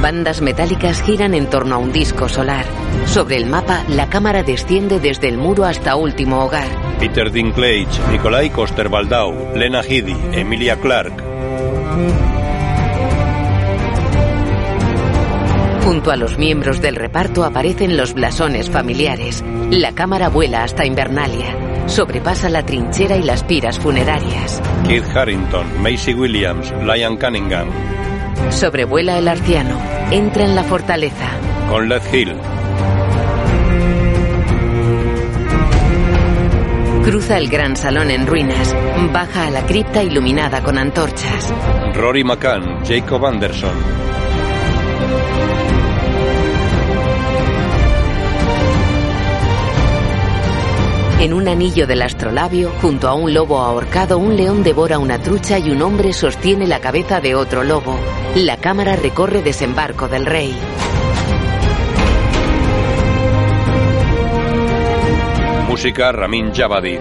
Bandas metálicas giran en torno a un disco solar. Sobre el mapa, la cámara desciende desde el muro hasta último hogar. Peter Dinklage, Nikolai Coster-Waldau, Lena Headey, Emilia Clarke. Junto a los miembros del reparto aparecen los blasones familiares. La cámara vuela hasta Invernalia. Sobrepasa la trinchera y las piras funerarias. Keith Harrington, Macy Williams, Liam Cunningham. Sobrevuela el arciano. Entra en la fortaleza. Con Led Hill. Cruza el gran salón en ruinas. Baja a la cripta iluminada con antorchas. Rory McCann, Jacob Anderson. En un anillo del astrolabio, junto a un lobo ahorcado, un león devora una trucha y un hombre sostiene la cabeza de otro lobo. La cámara recorre desembarco del rey. Música Ramin Javadi.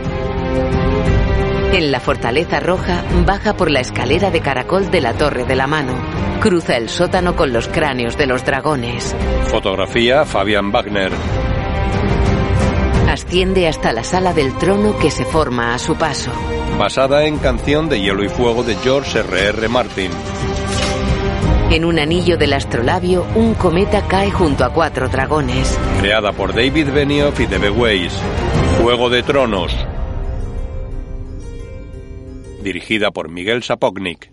En la fortaleza roja, baja por la escalera de caracol de la Torre de la Mano. Cruza el sótano con los cráneos de los dragones. Fotografía Fabian Wagner. Asciende hasta la sala del trono que se forma a su paso. Basada en Canción de Hielo y Fuego de George R.R. Martin. En un anillo del astrolabio, un cometa cae junto a cuatro dragones. Creada por David Benioff y D.B. Weiss. Juego de Tronos. Dirigida por Miguel Sapognik.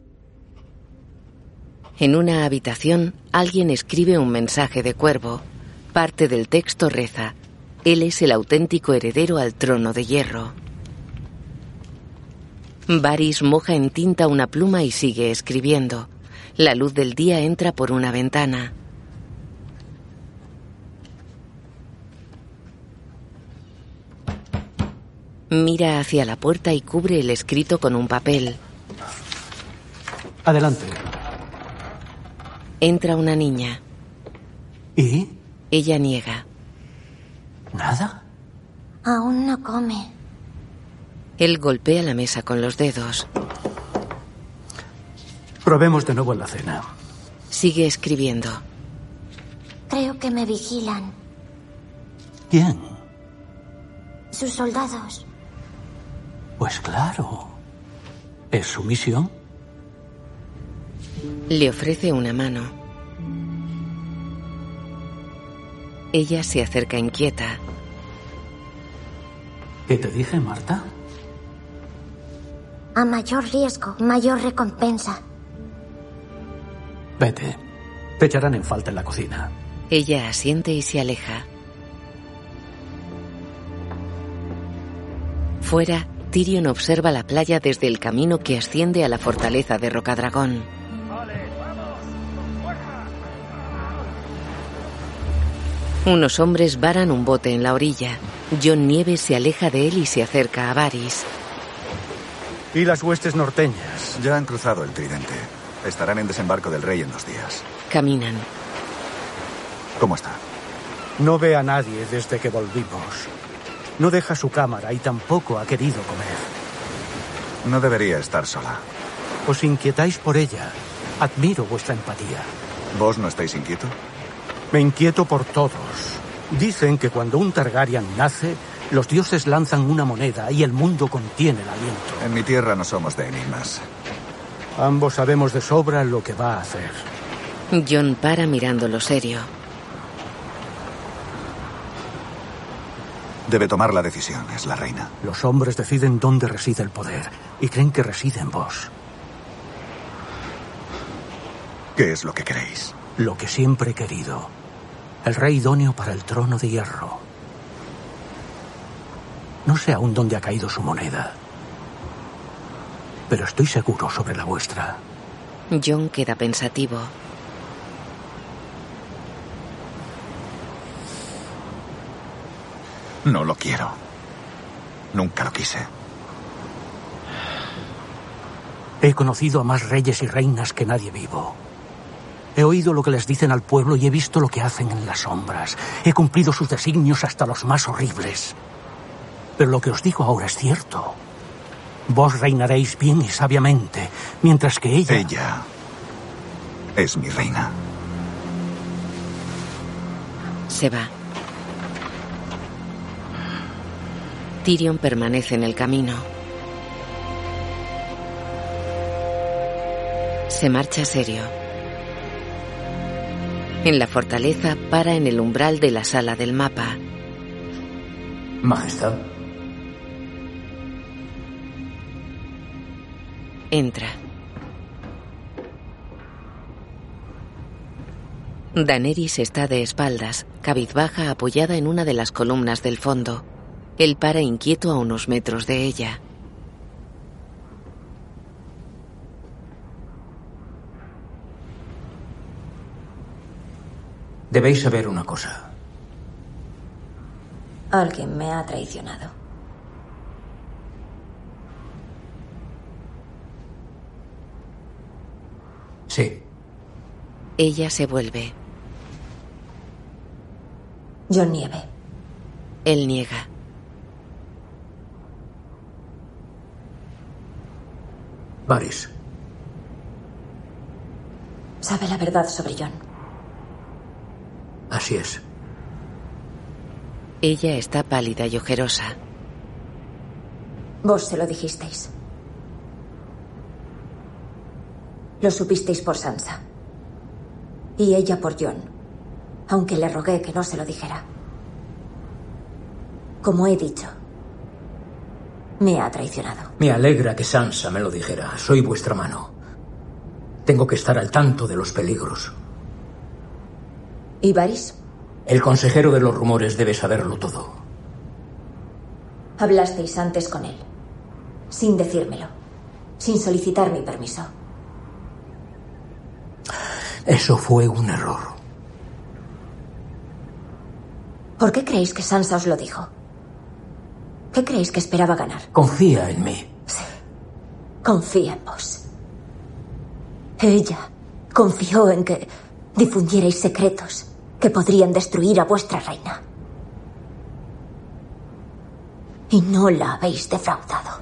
En una habitación, alguien escribe un mensaje de cuervo. Parte del texto reza: Él es el auténtico heredero al trono de hierro. Varys moja en tinta una pluma y sigue escribiendo. La luz del día entra por una ventana. Mira hacia la puerta y cubre el escrito con un papel. Adelante. Entra una niña. ¿Y? Ella niega. ¿Nada? Aún no come. Él golpea la mesa con los dedos. Probemos de nuevo en la cena. Sigue escribiendo. Creo que me vigilan. ¿Quién? Sus soldados. Pues claro. ¿Es su misión? Le ofrece una mano. Ella se acerca inquieta. ¿Qué te dije, Marta? A mayor riesgo, mayor recompensa. Vete. Te echarán en falta en la cocina. Ella asiente y se aleja. Fuera, Tyrion observa la playa desde el camino que asciende a la fortaleza de Rocadragón. Unos hombres varan un bote en la orilla. John Nieves se aleja de él y se acerca a Varys. ¿Y las huestes norteñas? Ya han cruzado el tridente. Estarán en desembarco del rey en dos días. Caminan. ¿Cómo está? No ve a nadie desde que volvimos. No deja su cámara y tampoco ha querido comer. No debería estar sola. Os inquietáis por ella. Admiro vuestra empatía. ¿Vos no estáis inquieto? Me inquieto por todos. Dicen que cuando un Targaryen nace, los dioses lanzan una moneda y el mundo contiene el aliento. En mi tierra no somos de enigmas. Ambos sabemos de sobra lo que va a hacer. John para mirándolo serio. Debe tomar la decisión, es la reina. Los hombres deciden dónde reside el poder y creen que reside en vos. ¿Qué es lo que queréis? Lo que siempre he querido. El rey idóneo para el trono de hierro. No sé aún dónde ha caído su moneda. Pero estoy seguro sobre la vuestra. John queda pensativo. No lo quiero. Nunca lo quise. He conocido a más reyes y reinas que nadie vivo. He oído lo que les dicen al pueblo y he visto lo que hacen en las sombras. He cumplido sus designios hasta los más horribles. Pero lo que os digo ahora es cierto. Vos reinaréis bien y sabiamente, mientras que ella... Ella es mi reina. Se va. Tyrion permanece en el camino. Se marcha serio. En la fortaleza para en el umbral de la sala del mapa. Majestad. Entra. Daenerys está de espaldas, cabizbaja apoyada en una de las columnas del fondo. Él para inquieto a unos metros de ella. Debéis saber una cosa. Alguien me ha traicionado. Sí. Ella se vuelve. Yo Nieve. Él niega. Varys. Sabe la verdad sobre John. Así es. Ella está pálida y ojerosa. Vos se lo dijisteis. Lo supisteis por Sansa. Y ella por John. Aunque le rogué que no se lo dijera. Como he dicho, me ha traicionado. Me alegra que Sansa me lo dijera. Soy vuestra mano. Tengo que estar al tanto de los peligros. ¿Y Varys? El consejero de los rumores debe saberlo todo. Hablasteis antes con él. Sin decírmelo. Sin solicitar mi permiso. Eso fue un error. ¿Por qué creéis que Sansa os lo dijo? ¿Qué creéis que esperaba ganar? Confía en mí. Sí. Confía en vos. Ella confió en que difundierais secretos que podrían destruir a vuestra reina. Y no la habéis defraudado.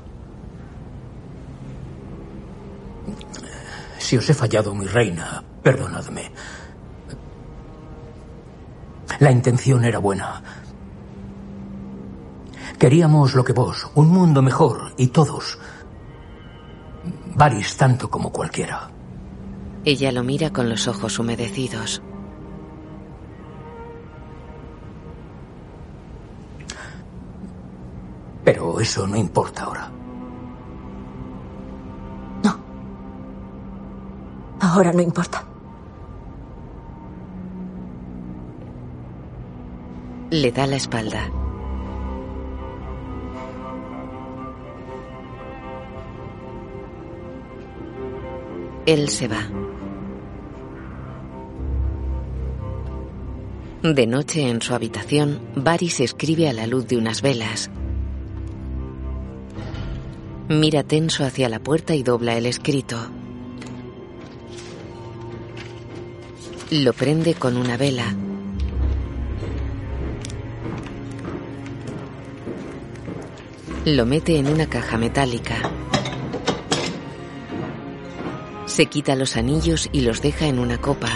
Si os he fallado, mi reina, perdonadme. La intención era buena. Queríamos lo que vos, un mundo mejor, y todos. Varys tanto como cualquiera. Ella lo mira con los ojos humedecidos. Pero eso no importa ahora. No. Ahora no importa. Le da la espalda. Él se va. De noche en su habitación, Varys escribe a la luz de unas velas. Mira tenso hacia la puerta y dobla el escrito. Lo prende con una vela. Lo mete en una caja metálica. Se quita los anillos y los deja en una copa.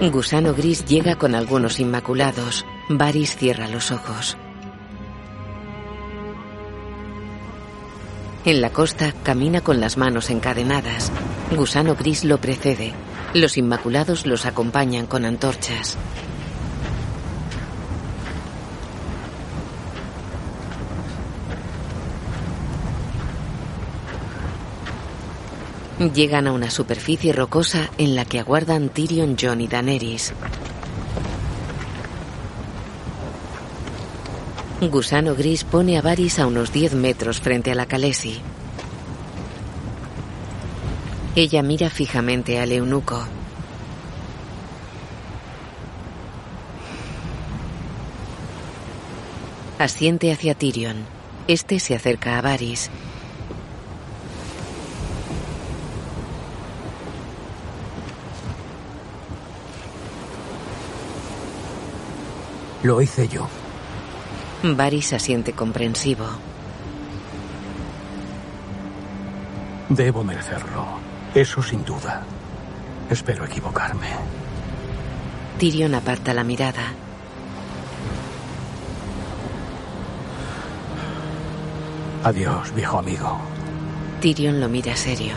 Gusano Gris llega con algunos inmaculados. Varys cierra los ojos. En la costa camina con las manos encadenadas. Gusano Gris lo precede. Los inmaculados los acompañan con antorchas. Llegan a una superficie rocosa en la que aguardan Tyrion, Jon y Daenerys. Gusano Gris pone a Varys a unos 10 metros frente a la Calesi. Ella mira fijamente al eunuco. Asiente hacia Tyrion. Este se acerca a Varys. Lo hice yo. Varys asiente comprensivo. Debo merecerlo. Eso sin duda. Espero equivocarme. Tyrion aparta la mirada. Adiós, viejo amigo. Tyrion lo mira serio.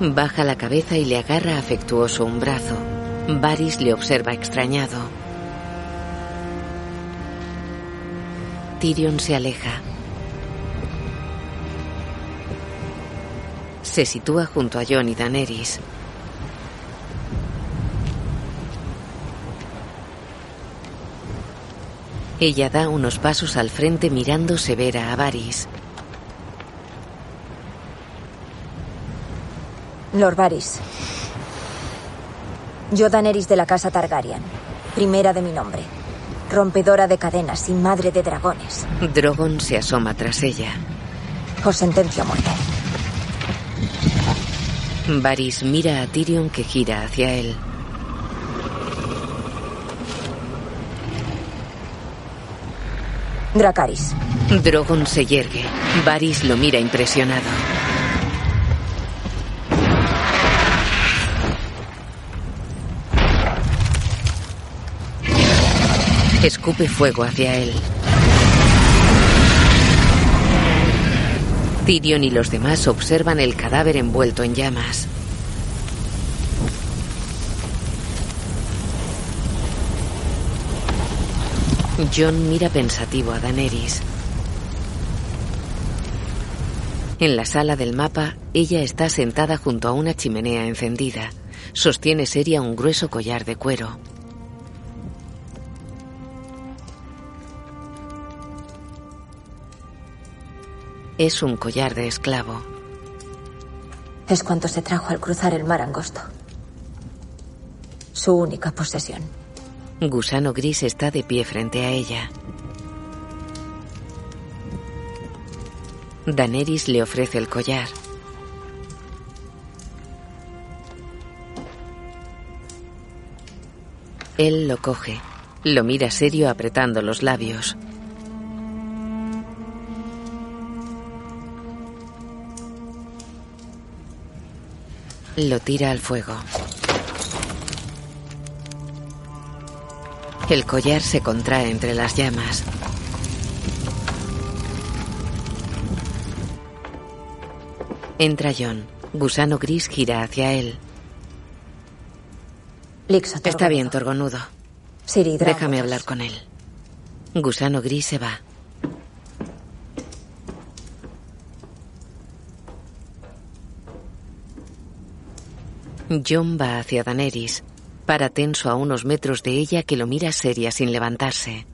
Baja la cabeza y le agarra afectuoso un brazo. Varys le observa extrañado. Tyrion se aleja. Se sitúa junto a Jon y Daenerys. Ella da unos pasos al frente mirando severa a Varys. Lord Varys. Yo, Daenerys de la casa Targaryen. Primera de mi nombre. Rompedora de cadenas y madre de dragones. Drogon se asoma tras ella. Os sentencio a muerte. Varys mira a Tyrion que gira hacia él. Dracaris. Drogon se yergue. Varys lo mira impresionado. Escupe fuego hacia él. Tyrion y los demás observan el cadáver envuelto en llamas. John mira pensativo a Daenerys. En la sala del mapa, ella está sentada junto a una chimenea encendida. Sostiene seria un grueso collar de cuero. Es un collar de esclavo. Es cuanto se trajo al cruzar el mar angosto. Su única posesión. Gusano Gris está de pie frente a ella. Daenerys le ofrece el collar. Él lo coge. Lo mira serio apretando los labios. Lo tira al fuego. El collar se contrae entre las llamas. Entra John. Gusano gris gira hacia él. Está bien, Torgonudo. Déjame hablar con él. Gusano gris se va. John va hacia Daenerys. Para tenso a unos metros de ella que lo mira seria sin levantarse.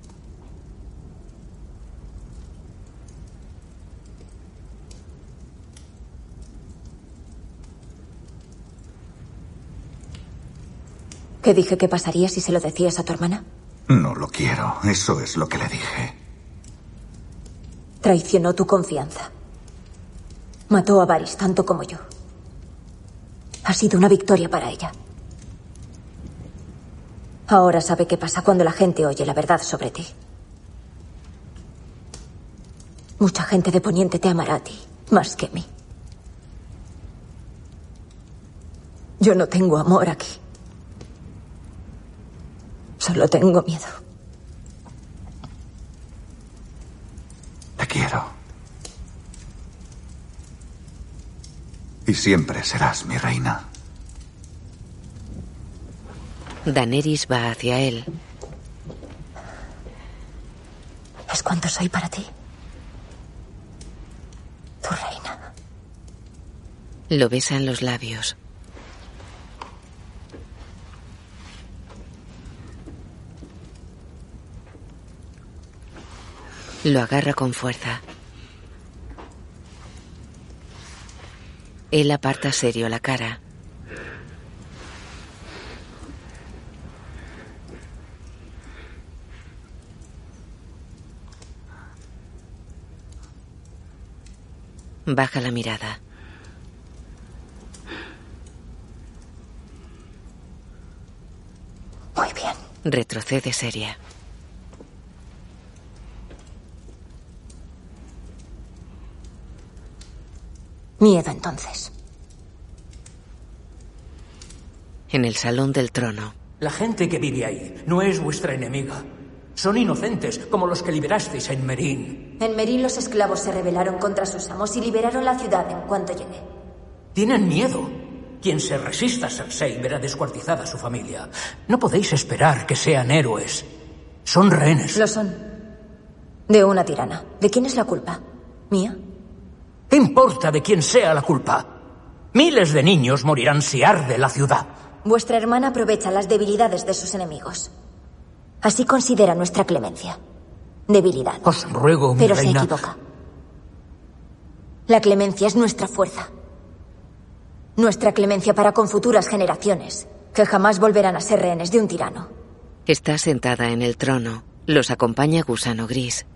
¿Qué dije que pasaría si se lo decías a tu hermana? No lo quiero. Eso es lo que le dije. Traicionó tu confianza. Mató a Varys tanto como yo. Ha sido una victoria para ella. Ahora sabe qué pasa cuando la gente oye la verdad sobre ti. Mucha gente de Poniente te amará a ti, más que a mí. Yo no tengo amor aquí. Solo tengo miedo. Te quiero. Y siempre serás mi reina. Daenerys va hacia él. Es cuanto soy para ti. Tu reina. Lo besa en los labios. Lo agarra con fuerza. Él aparta serio la cara. Baja la mirada. Muy bien. Retrocede seria. Miedo entonces. En el salón del trono. La gente que vive ahí no es vuestra enemiga. Son inocentes, como los que liberasteis en Merín. En Merín los esclavos se rebelaron contra sus amos y liberaron la ciudad en cuanto llegué. Tienen miedo. Quien se resista a Cersei verá descuartizada a su familia. No podéis esperar que sean héroes. Son rehenes. Lo son. De una tirana. ¿De quién es la culpa? ¿Mía? ¿Qué importa de quién sea la culpa? Miles de niños morirán si arde la ciudad. Vuestra hermana aprovecha las debilidades de sus enemigos. Así considera nuestra clemencia. Debilidad. Os ruego, mi Pero se equivoca. La clemencia es nuestra fuerza. Nuestra clemencia para con futuras generaciones, que jamás volverán a ser rehenes de un tirano. Está sentada en el trono. Los acompaña Gusano Gris.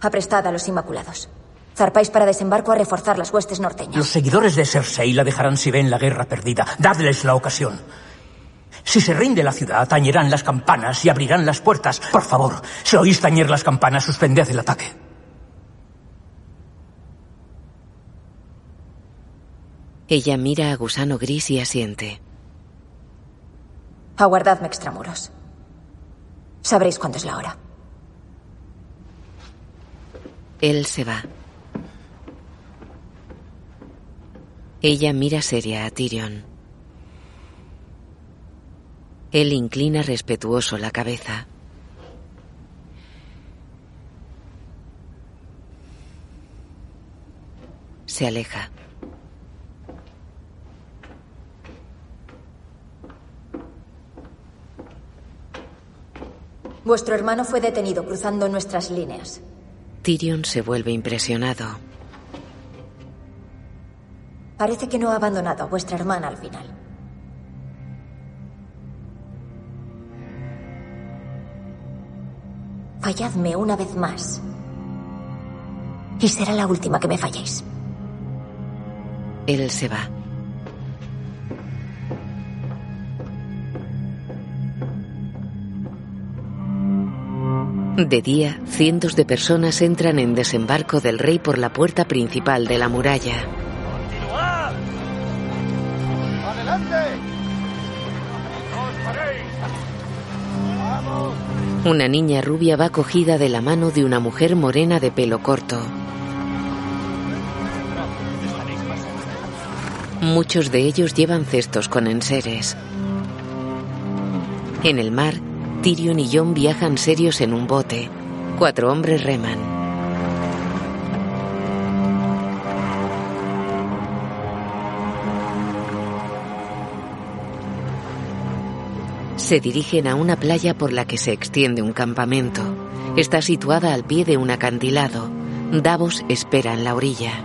Aprestad a los Inmaculados. Zarpáis para desembarco a reforzar las huestes norteñas. Los seguidores de Cersei la dejarán si ven la guerra perdida. Dadles la ocasión. Si se rinde la ciudad, tañerán las campanas y abrirán las puertas. Por favor, si oís tañer las campanas, suspended el ataque. Ella mira a Gusano Gris y asiente. Aguardadme extramuros. Sabréis cuándo es la hora. Él se va. Ella mira seria a Tyrion. Él inclina respetuoso la cabeza. Se aleja. Vuestro hermano fue detenido cruzando nuestras líneas. Tyrion se vuelve impresionado. Parece que no ha abandonado a vuestra hermana al final. Falladme una vez más. Y será la última que me falléis. Él se va. De día, cientos de personas entran en desembarco del rey por la puerta principal de la muralla. Una niña rubia va cogida de la mano de una mujer morena de pelo corto. Muchos de ellos llevan cestos con enseres. En el mar, Tyrion y Jon viajan serios en un bote. Cuatro hombres reman. Se dirigen a una playa por la que se extiende un campamento. Está situada al pie de un acantilado. Davos espera en la orilla.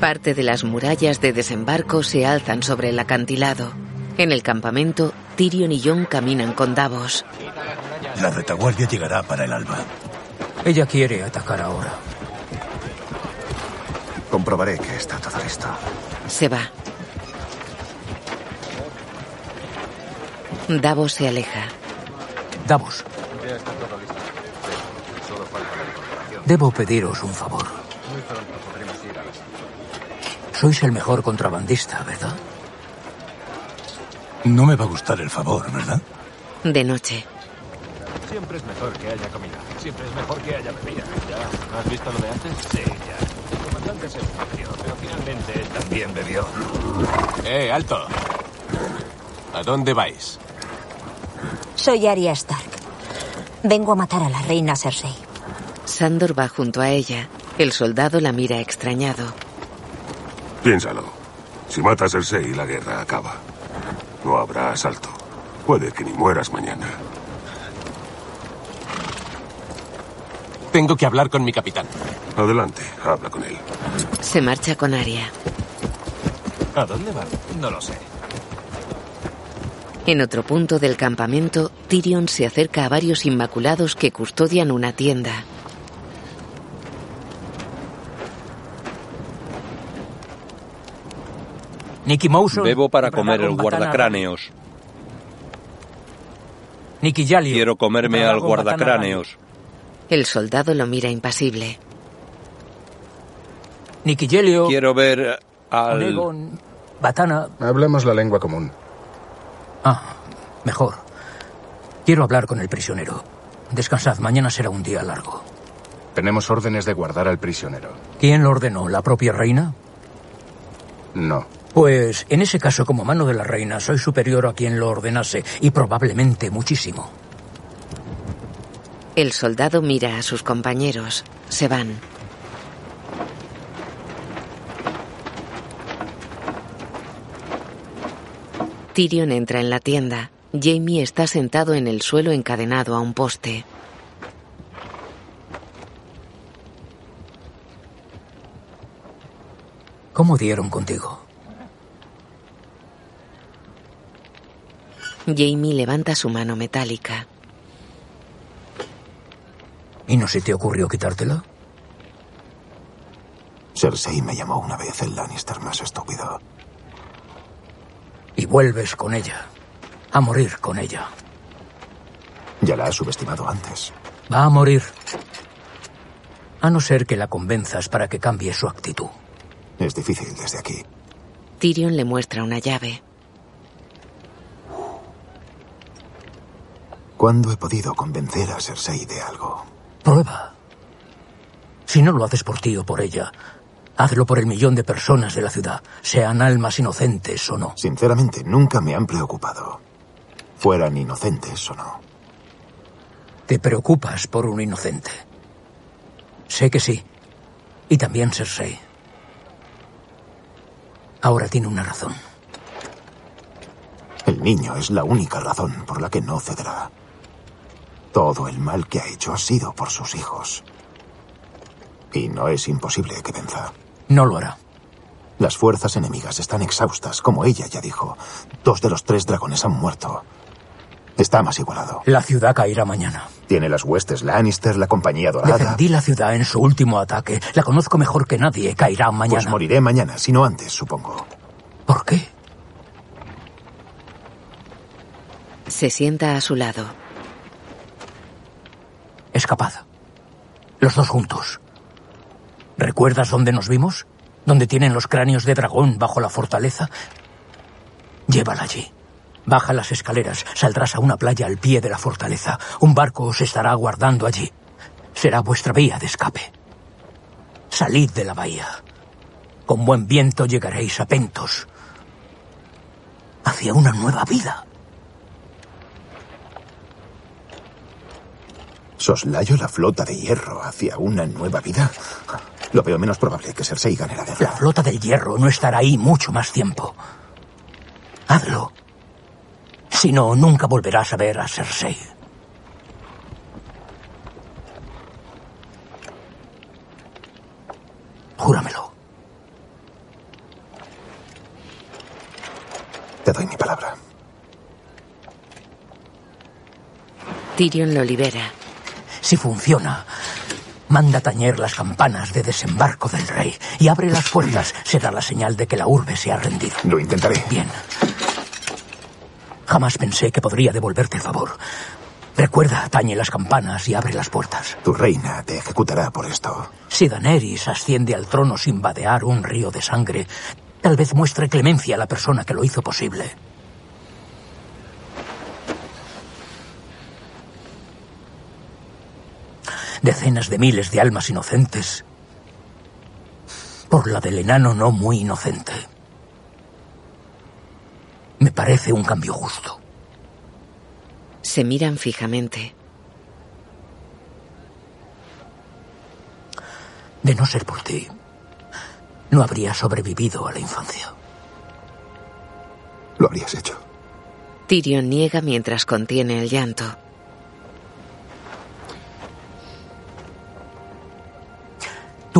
Parte de las murallas de desembarco se alzan sobre el acantilado. En el campamento, Tyrion y Jon caminan con Davos. La retaguardia llegará para el alba. Ella quiere atacar ahora. Comprobaré que está todo listo. Se va. Davos se aleja. Davos, Ya está todo listo. Sí, solo falta la incorporación. debo pediros un favor. Muy pronto podremos ir a las... Sois el mejor contrabandista, ¿verdad? No me va a gustar el favor, ¿verdad? De noche. Siempre es mejor que haya comida. Siempre es mejor que haya bebida. ¿Ya? ¿No has visto lo de antes? Sí, ya. El comandante se ofreció, pero finalmente él también bebió. ¡Eh, alto! ¿A dónde vais? Soy Arya Stark. Vengo a matar a la reina Cersei. Sandor va junto a ella. El soldado la mira extrañado. Piénsalo. Si matas a Cersei, la guerra acaba. No habrá asalto. Puede que ni mueras mañana. Tengo que hablar con mi capitán. Adelante, habla con él. Se marcha con Arya. ¿A dónde van? No lo sé. En otro punto del campamento, Tyrion se acerca a varios inmaculados que custodian una tienda. Nicky Mouson. Bebo para comer el guardacráneos. Nicky Jalio. Quiero comerme al guardacráneos. El soldado lo mira impasible. Nikigelio. Quiero ver al... Batana. Hablemos la lengua común. Ah, mejor. Quiero hablar con el prisionero. Descansad, mañana será un día largo. Tenemos órdenes de guardar al prisionero. ¿Quién lo ordenó? ¿La propia reina? No. Pues en ese caso, como mano de la reina, soy superior a quien lo ordenase, y probablemente muchísimo. El soldado mira a sus compañeros. Se van. Tyrion entra en la tienda. Jamie está sentado en el suelo encadenado a un poste. ¿Cómo dieron contigo? Jamie levanta su mano metálica. ¿Y no se te ocurrió quitártela? Cersei me llamó una vez el Lannister más estúpido. Vuelves con ella. A morir con ella. Ya la has subestimado antes. Va a morir. A no ser que la convenzas para que cambie su actitud. Es difícil desde aquí. Tyrion le muestra una llave. ¿Cuándo he podido convencer a Cersei de algo? Prueba. Si no lo haces por ti o por ella, hazlo por el millón de personas de la ciudad, sean almas inocentes o no. Sinceramente, nunca me han preocupado. Fueran inocentes o no. Te preocupas por un inocente. Sé que sí. Y también Cersei. Ahora tiene una razón. El niño es la única razón por la que no cederá. Todo el mal que ha hecho ha sido por sus hijos. Y no es imposible que venza. No lo hará. Las fuerzas enemigas están exhaustas, como ella ya dijo. Dos de los tres dragones han muerto. Está más igualado. La ciudad caerá mañana. Tiene las huestes Lannister, la compañía dorada. Defendí la ciudad en su último ataque. La conozco mejor que nadie. Caerá mañana. Pues moriré mañana, si no antes, supongo. ¿Por qué? Se sienta a su lado. Escapad. Los dos juntos. ¿Recuerdas dónde nos vimos? ¿Dónde tienen los cráneos de dragón bajo la fortaleza? Llévala allí. Baja las escaleras, saldrás a una playa al pie de la fortaleza. Un barco os estará aguardando allí. Será vuestra vía de escape. Salid de la bahía. Con buen viento llegaréis a Pentos. Hacia una nueva vida. ¿Soslayo la flota de hierro hacia una nueva vida? Lo veo menos probable que Cersei gane la guerra. La flota del hierro no estará ahí mucho más tiempo. Hazlo. Si no, nunca volverás a ver a Cersei. Júramelo. Te doy mi palabra. Tyrion lo libera. Si funciona, manda tañer las campanas de desembarco del rey y abre las puertas. Será la señal de que la urbe se ha rendido. Lo intentaré. Bien. Jamás pensé que podría devolverte el favor. Recuerda, tañe las campanas y abre las puertas. Tu reina te ejecutará por esto. Si Daenerys asciende al trono sin vadear un río de sangre, tal vez muestre clemencia a la persona que lo hizo posible. Decenas de miles de almas inocentes por la del enano no muy inocente. Me parece un cambio justo. Se miran fijamente. De no ser por ti, no habría sobrevivido a la infancia. Lo habrías hecho. Tyrion niega mientras contiene el llanto.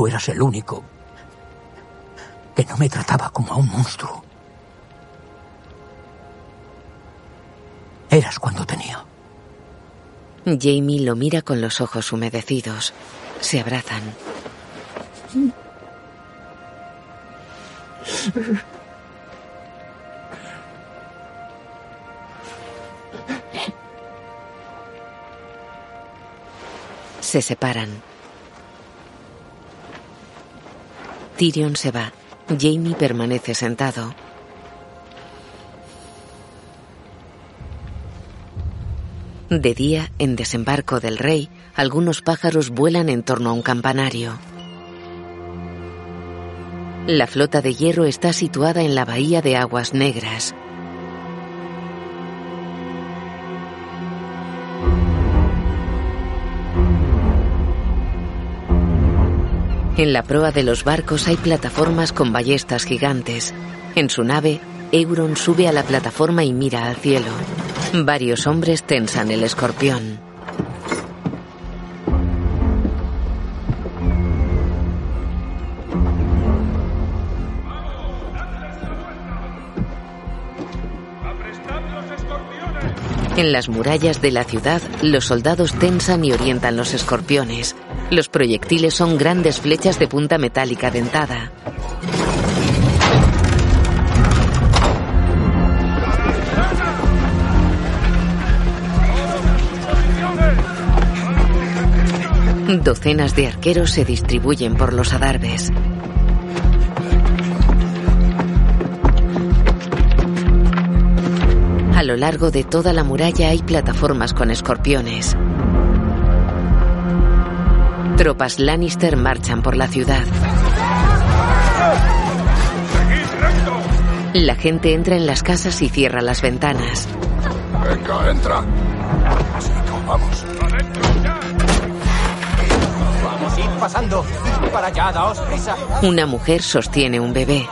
Tú eras el único que no me trataba como a un monstruo. Eras cuando tenía. Jamie lo mira con los ojos humedecidos. Se abrazan. Se separan. Tyrion se va. Jamie permanece sentado. De día, en desembarco del rey, algunos pájaros vuelan en torno a un campanario. La flota de hierro está situada en la bahía de aguas negras. En la proa de los barcos hay plataformas con ballestas gigantes. En su nave, Euron sube a la plataforma y mira al cielo. Varios hombres tensan el escorpión. En las murallas de la ciudad, los soldados tensan y orientan los escorpiones. Los proyectiles son grandes flechas de punta metálica dentada. Docenas de arqueros se distribuyen por los adarves. A lo largo de toda la muralla hay plataformas con escorpiones. Tropas Lannister marchan por la ciudad. La gente entra en las casas y cierra las ventanas. Venga, entra. Vamos. Vamos, id pasando. Para allá, daos prisa. Una mujer sostiene un bebé.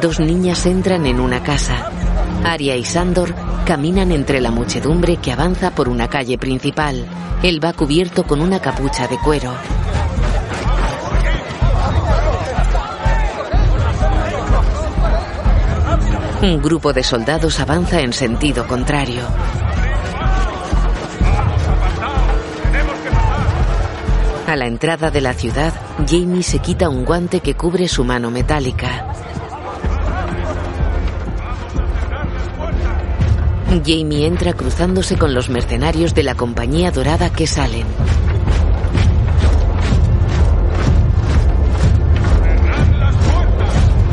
Dos niñas entran en una casa. Arya y Sandor caminan entre la muchedumbre que avanza por una calle principal. Él va cubierto con una capucha de cuero. Un grupo de soldados avanza en sentido contrario. A la entrada de la ciudad, Jamie se quita un guante que cubre su mano metálica. Jamie entra cruzándose con los mercenarios de la compañía dorada que salen.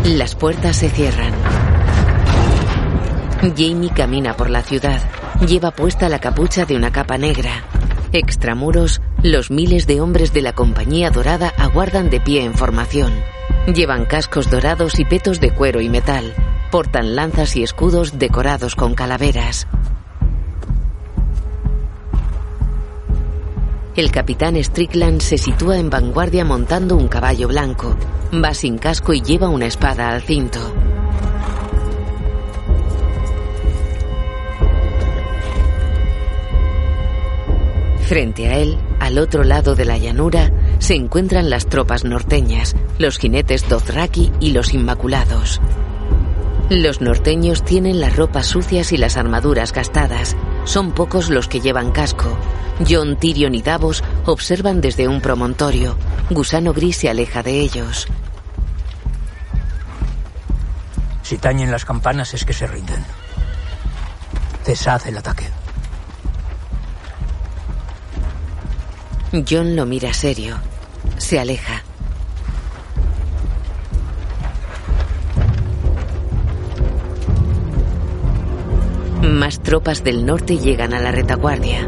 Las puertas se cierran. Jamie camina por la ciudad. Lleva puesta la capucha de una capa negra. Extramuros, los miles de hombres de la compañía dorada aguardan de pie en formación. Llevan cascos dorados y petos de cuero y metal. Portan lanzas y escudos decorados con calaveras. El capitán Strickland se sitúa en vanguardia montando un caballo blanco. Va sin casco y lleva una espada al cinto. Frente a él, al otro lado de la llanura, se encuentran las tropas norteñas, los jinetes Dothraki y los Inmaculados. Los norteños tienen las ropas sucias y las armaduras gastadas. Son pocos los que llevan casco. John, Tyrion y Davos observan desde un promontorio. Gusano Gris se aleja de ellos. Si tañen las campanas es que se rinden. Cesad el ataque. John lo mira serio. Se aleja. Más tropas del norte llegan a la retaguardia.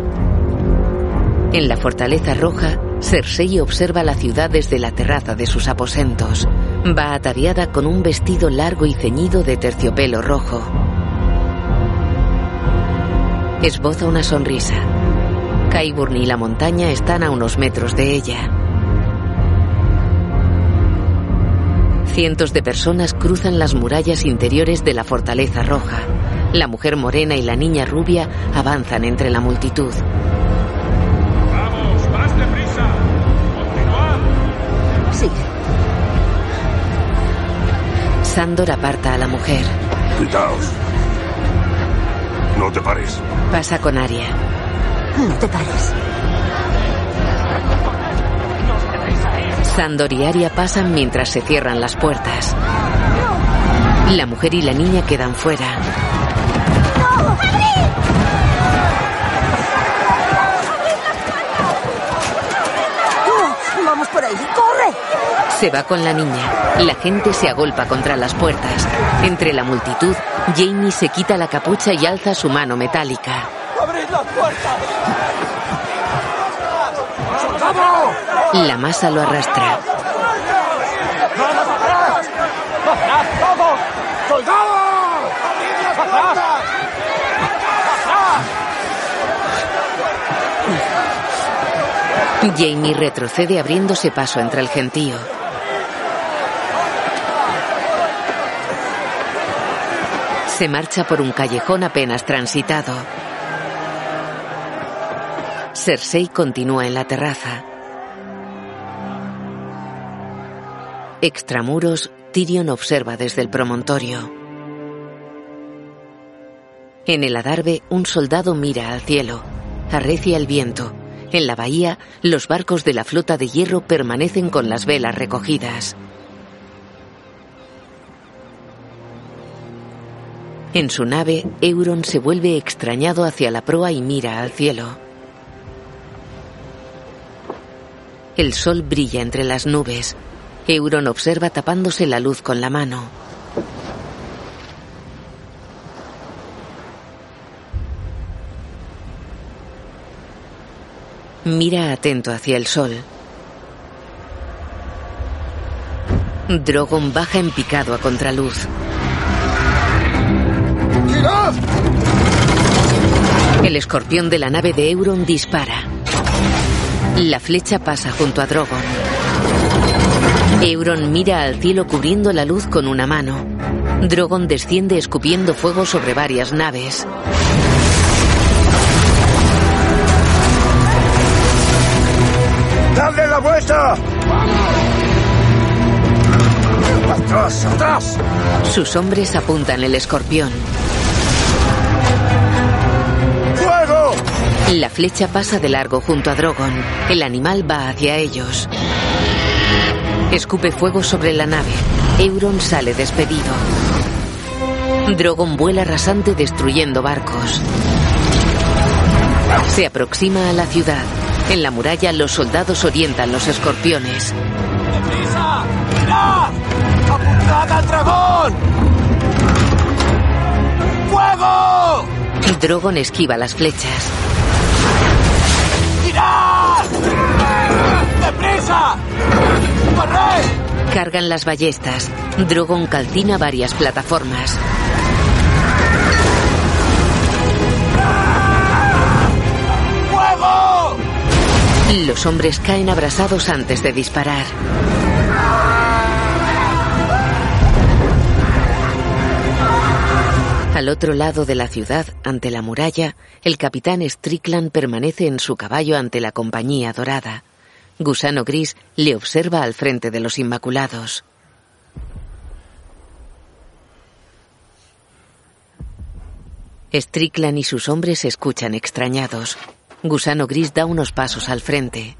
En la fortaleza roja, Cersei observa la ciudad desde la terraza de sus aposentos. Va ataviada con un vestido largo y ceñido de terciopelo rojo. Esboza una sonrisa. Qyburn y la montaña están a unos metros de ella. Cientos de personas cruzan las murallas interiores de la fortaleza roja. La mujer morena y la niña rubia avanzan entre la multitud. ¡Vamos, más deprisa! ¡Continuad! Sigue. Sandor aparta a la mujer. Quitaos. No te pares. Pasa con Aria. No te pares. Sandor y Aria pasan mientras se cierran las puertas. La mujer y la niña quedan fuera. Se va con la niña. La gente se agolpa contra las puertas. Entre la multitud, Jamie se quita la capucha y alza su mano metálica. ¡Abrid las puertas! La masa lo arrastra. ¡Vamos atrás! ¡Atrás, todos! ¡Soldados! ¡Atrás! Jamie retrocede abriéndose paso entre el gentío. Se marcha por un callejón apenas transitado. Cersei continúa en la terraza. Extramuros, Tyrion observa desde el promontorio. En el adarve, un soldado mira al cielo. Arrecia el viento. En la bahía, los barcos de la flota de hierro permanecen con las velas recogidas. En su nave, Euron se vuelve extrañado hacia la proa y mira al cielo. El sol brilla entre las nubes. Euron observa tapándose la luz con la mano. Mira atento hacia el sol. Drogon baja en picado a contraluz. El escorpión de la nave de Euron dispara. La flecha pasa junto a Drogon. Euron mira al cielo cubriendo la luz con una mano. Drogon desciende escupiendo fuego sobre varias naves. ¡Dadle la vuelta! ¡Atrás, atrás! Sus hombres apuntan el escorpión. La flecha pasa de largo junto a Drogon. El animal va hacia ellos. Escupe fuego sobre la nave. Euron sale despedido. Drogon vuela rasante destruyendo barcos. Se aproxima a la ciudad. En la muralla los soldados orientan los escorpiones. ¡Deprisa! ¡Mirad! ¡Apuntad al dragón! ¡Fuego! Drogon esquiva las flechas. Cargan las ballestas. Drogon calcina varias plataformas. ¡Fuego! Los hombres caen abrasados antes de disparar. Al otro lado de la ciudad, ante la muralla, el capitán Strickland permanece en su caballo ante la compañía dorada. Gusano Gris le observa al frente de los Inmaculados. Strickland y sus hombres escuchan extrañados. Gusano Gris da unos pasos al frente.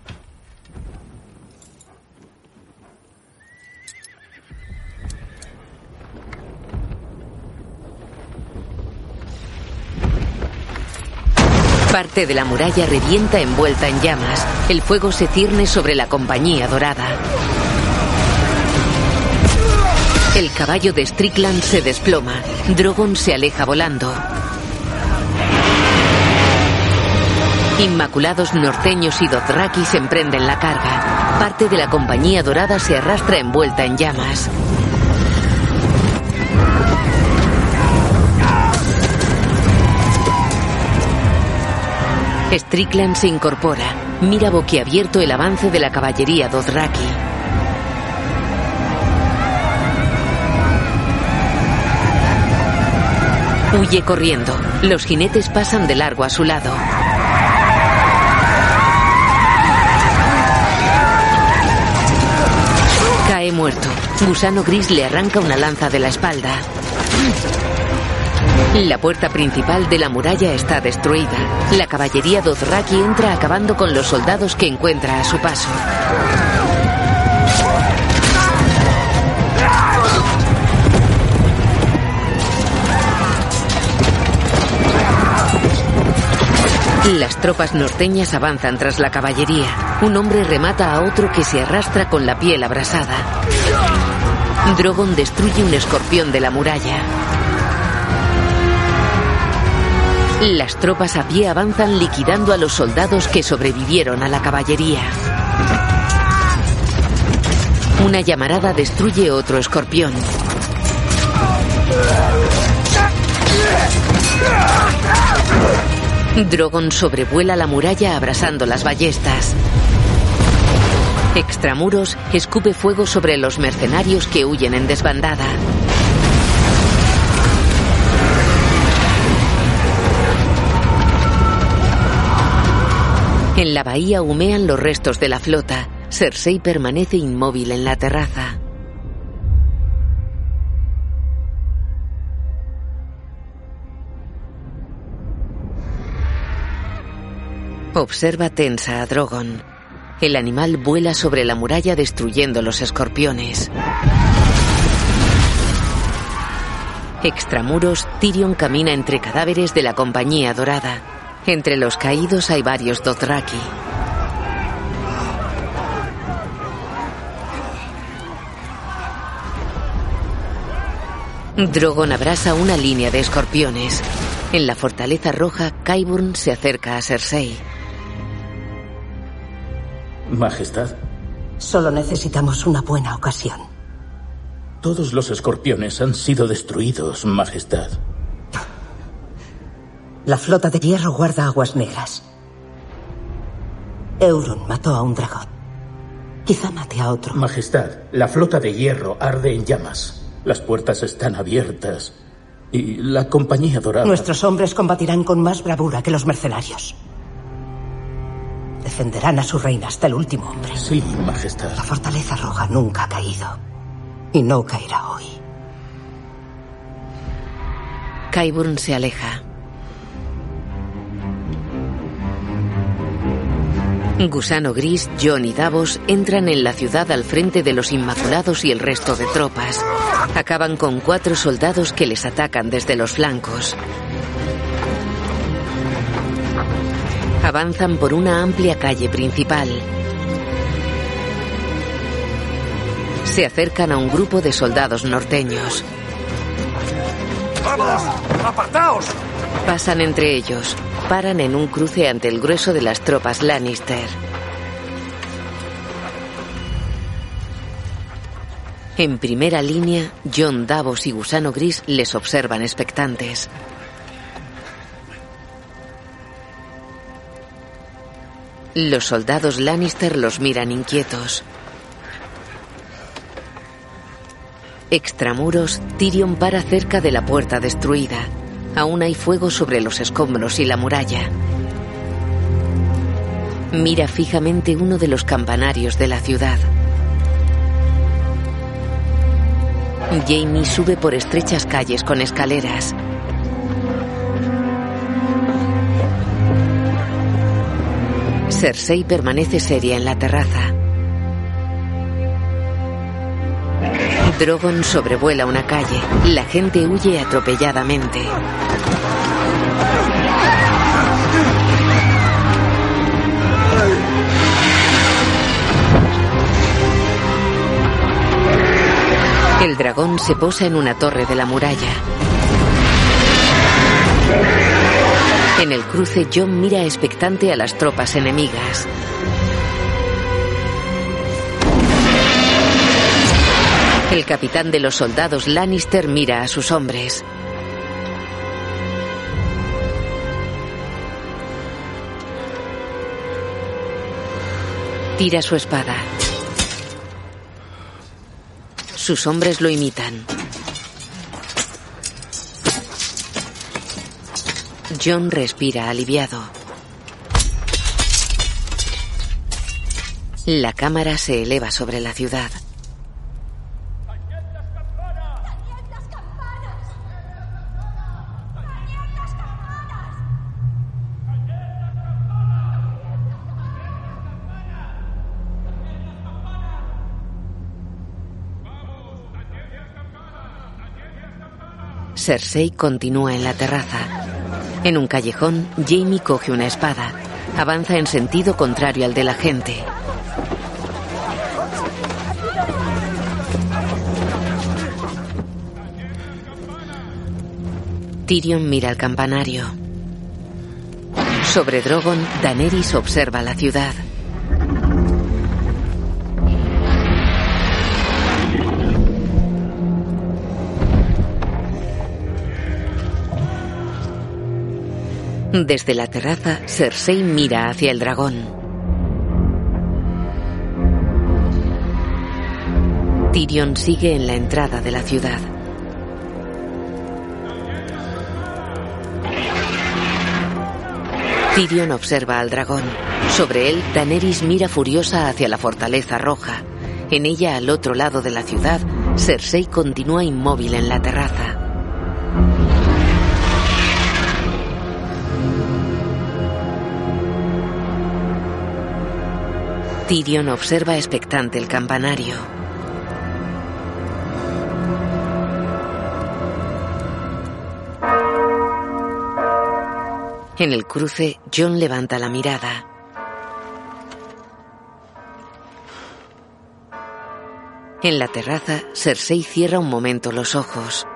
Parte de la muralla revienta envuelta en llamas. El fuego se cierne sobre la compañía dorada. El caballo de Strickland se desploma. Drogon se aleja volando. Inmaculados norteños y Dothraki se emprenden la carga. Parte de la compañía dorada se arrastra envuelta en llamas. Strickland se incorpora. Mira boquiabierto el avance de la caballería Dothraki. Huye corriendo. Los jinetes pasan de largo a su lado. Cae muerto. Gusano Gris le arranca una lanza de la espalda. La puerta principal de la muralla está destruida. La caballería Dothraki entra acabando con los soldados que encuentra a su paso. Las tropas norteñas avanzan tras la caballería. Un hombre remata a otro que se arrastra con la piel abrasada. Drogon destruye un escorpión de la muralla. Las tropas a pie avanzan liquidando a los soldados que sobrevivieron a la caballería. Una llamarada destruye otro escorpión. Drogon sobrevuela la muralla abrasando las ballestas. Extramuros escupe fuego sobre los mercenarios que huyen en desbandada. En la bahía humean los restos de la flota. Cersei permanece inmóvil en la terraza. Observa tensa a Drogon. El animal vuela sobre la muralla destruyendo los escorpiones. Extramuros, Tyrion camina entre cadáveres de la Compañía Dorada. Entre los caídos hay varios Dothraki. Drogon abraza una línea de escorpiones. En la fortaleza roja, Qyburn se acerca a Cersei. Majestad, Solo necesitamos una buena ocasión. todos los escorpiones han sido destruidos, Majestad. La flota de hierro guarda aguas negras. Euron mató a un dragón. Quizá mate a otro. Majestad, la flota de hierro arde en llamas. Las puertas están abiertas. Y la compañía dorada. Nuestros hombres combatirán con más bravura que los mercenarios. Defenderán a su reina hasta el último hombre. Sí, Majestad. La fortaleza roja nunca ha caído. Y no caerá hoy. Qyburn se aleja. Gusano Gris, John y Davos entran en la ciudad al frente de los Inmaculados y el resto de tropas. Acaban con cuatro soldados que les atacan desde los flancos. Avanzan por una amplia calle principal. Se acercan a un grupo de soldados norteños. ¡Vamos! ¡Apartaos! Pasan entre ellos. Paran en un cruce ante el grueso de las tropas Lannister. En primera línea, John Davos y Gusano Gris les observan expectantes. Los soldados Lannister los miran inquietos. Extramuros, Tyrion para cerca de la puerta destruida. Aún hay fuego sobre los escombros y la muralla. Mira fijamente uno de los campanarios de la ciudad. Jamie sube por estrechas calles con escaleras. Cersei permanece seria en la terraza. Drogon sobrevuela una calle. La gente huye atropelladamente. El dragón se posa en una torre de la muralla. En el cruce, John mira expectante a las tropas enemigas. El capitán de los soldados Lannister mira a sus hombres. Tira su espada. Sus hombres lo imitan. John respira aliviado. La cámara se eleva sobre la ciudad. Cersei continúa en la terraza. En un callejón, Jamie coge una espada. Avanza en sentido contrario al de la gente. Tyrion mira el campanario. Sobre Drogon, Daenerys observa la ciudad. Desde la terraza, Cersei mira hacia el dragón. Tyrion sigue en la entrada de la ciudad. Tyrion observa al dragón. Sobre él, Daenerys mira furiosa hacia la fortaleza roja. En ella, al otro lado de la ciudad, Cersei continúa inmóvil en la terraza. Tyrion observa expectante el campanario. En el cruce, John levanta la mirada. En la terraza, Cersei cierra un momento los ojos.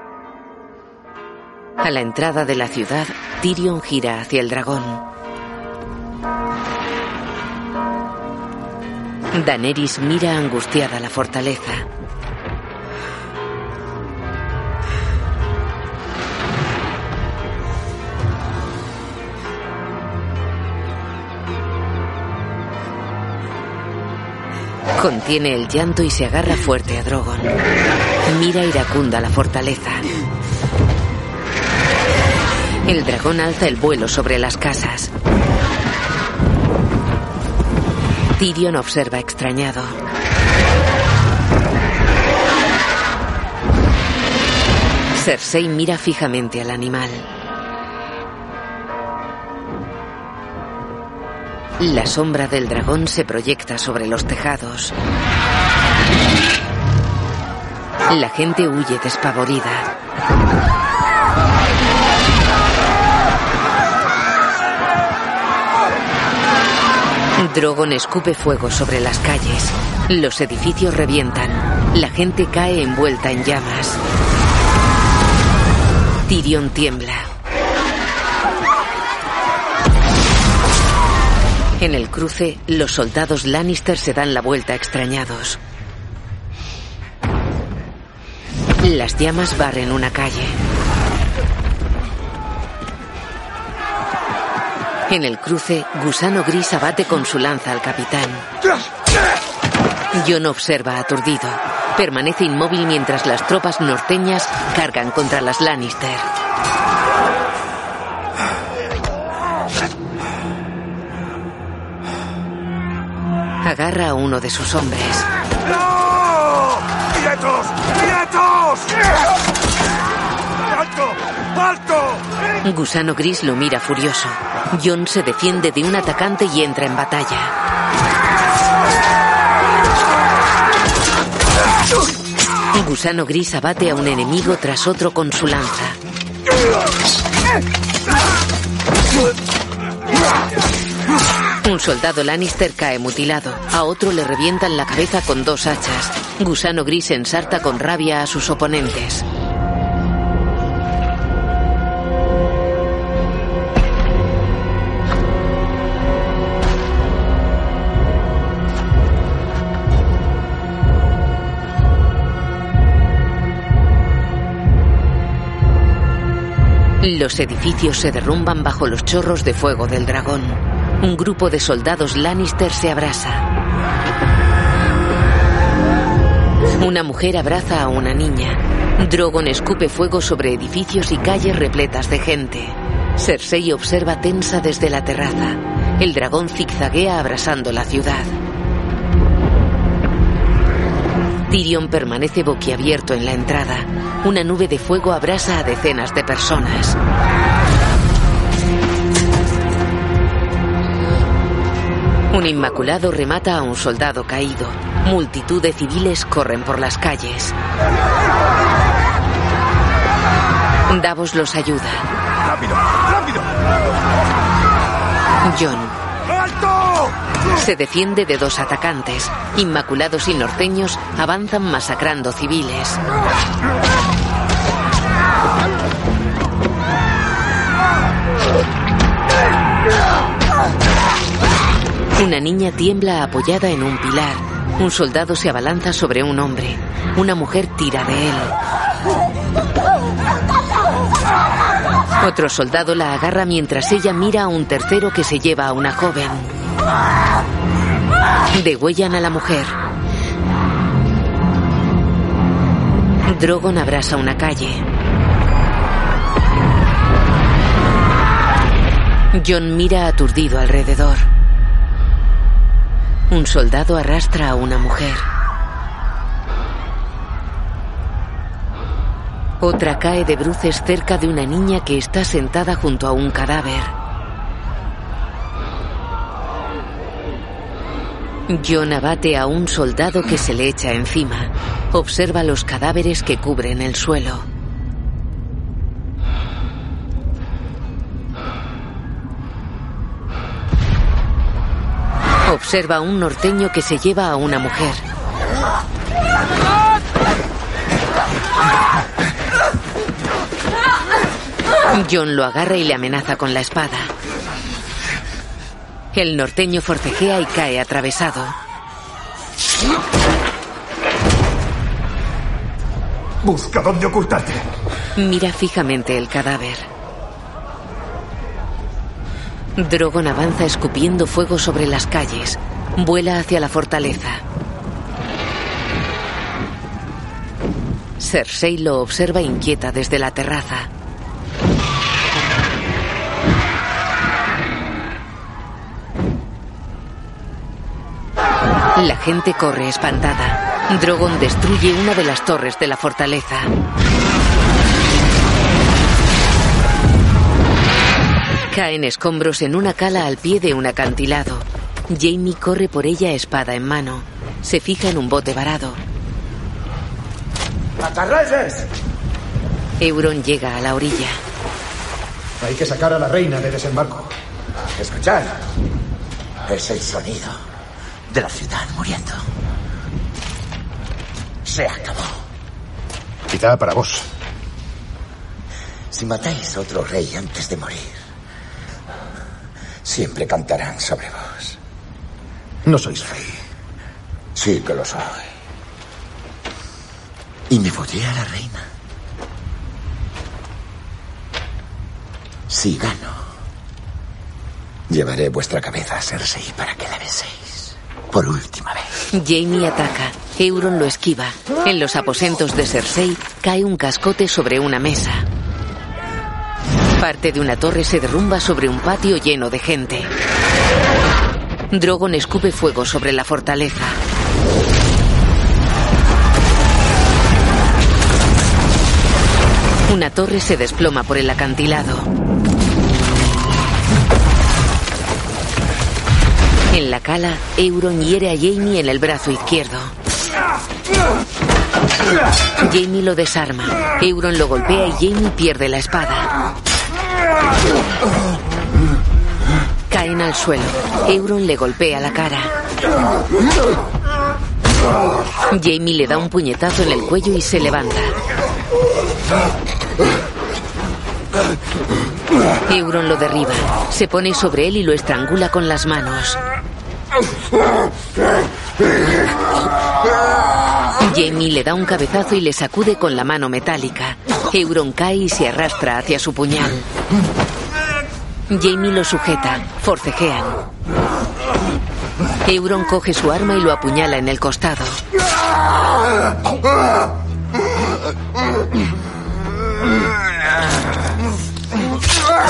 A la entrada de la ciudad, Tyrion gira hacia el dragón. Daenerys mira angustiada la fortaleza. Contiene el llanto y se agarra fuerte a Drogon. Mira iracunda la fortaleza. El dragón alza el vuelo sobre las casas. Tyrion observa extrañado. Cersei mira fijamente al animal. La sombra del dragón se proyecta sobre los tejados. La gente huye despavorida. Drogon escupe fuego sobre las calles. Los edificios revientan. La gente cae envuelta en llamas. Tyrion tiembla. En el cruce, los soldados Lannister se dan la vuelta extrañados. Las llamas barren una calle. En el cruce, Gusano Gris abate con su lanza al capitán. Jon observa aturdido. Permanece inmóvil mientras las tropas norteñas cargan contra las Lannister. Agarra a uno de sus hombres. Gusano Gris lo mira furioso. Jon se defiende de un atacante y entra en batalla. Gusano Gris abate a un enemigo tras otro con su lanza. Un soldado Lannister cae mutilado. A otro le revientan la cabeza con dos hachas. Gusano Gris ensarta con rabia a sus oponentes. Los edificios se derrumban bajo los chorros de fuego del dragón. Un grupo de soldados Lannister se abrasa. Una mujer abraza a una niña. Drogon escupe fuego sobre edificios y calles repletas de gente. Cersei observa tensa desde la terraza. El dragón zigzaguea abrasando la ciudad. Tyrion permanece boquiabierto en la entrada. Una nube de fuego abrasa a decenas de personas. Un inmaculado remata a un soldado caído. Multitud de civiles corren por las calles. Davos los ayuda. ¡Rápido! ¡Rápido! John. Se defiende de dos atacantes. Inmaculados y norteños avanzan masacrando civiles. Una niña tiembla apoyada en un pilar. Un soldado se abalanza sobre un hombre. Una mujer tira de él. Otro soldado la agarra mientras ella mira a un tercero que se lleva a una joven. Degüellan a la mujer. Drogon abraza una calle. John mira aturdido alrededor. Un soldado arrastra a una mujer. Otra cae de bruces cerca de una niña que está sentada junto a un cadáver. John abate a un soldado que se le echa encima. Observa los cadáveres que cubren el suelo. Observa un norteño que se lleva a una mujer. John lo agarra y le amenaza con la espada. El norteño forcejea y cae atravesado. Busca dónde ocultarte. Mira fijamente el cadáver. Drogon avanza escupiendo fuego sobre las calles. Vuela hacia la fortaleza. Cersei lo observa inquieta desde la terraza. La gente corre espantada. Drogon destruye una de las torres de la fortaleza. Caen escombros en una cala al pie de un acantilado. Jamie corre por ella espada en mano. Se fija en un bote varado. ¡Atarrayes! Euron llega a la orilla. Hay que sacar a la reina de desembarco. Escuchad. Es el sonido de la ciudad muriendo. Se acabó. Quizá para vos. Si matáis a otro rey antes de morir, siempre cantarán sobre vos. No sois rey. Sí que lo soy. Y me follé a la reina. Si gano, llevaré vuestra cabeza a Cersei para que la beséis. Por última vez. Jamie ataca. Euron lo esquiva. En los aposentos de Cersei cae un cascote sobre una mesa. Parte de una torre se derrumba sobre un patio lleno de gente. Drogon escupe fuego sobre la fortaleza. Una torre se desploma por el acantilado. En la cala, Euron hiere a Jamie en el brazo izquierdo. Jamie lo desarma. Euron lo golpea y Jamie pierde la espada. Caen al suelo. Euron le golpea la cara. Jamie le da un puñetazo en el cuello y se levanta. Euron lo derriba. Se pone sobre él y lo estrangula con las manos. Jamie le da un cabezazo y le sacude con la mano metálica. Euron cae y se arrastra hacia su puñal. Jamie lo sujeta. Forcejean. Euron coge su arma y lo apuñala en el costado.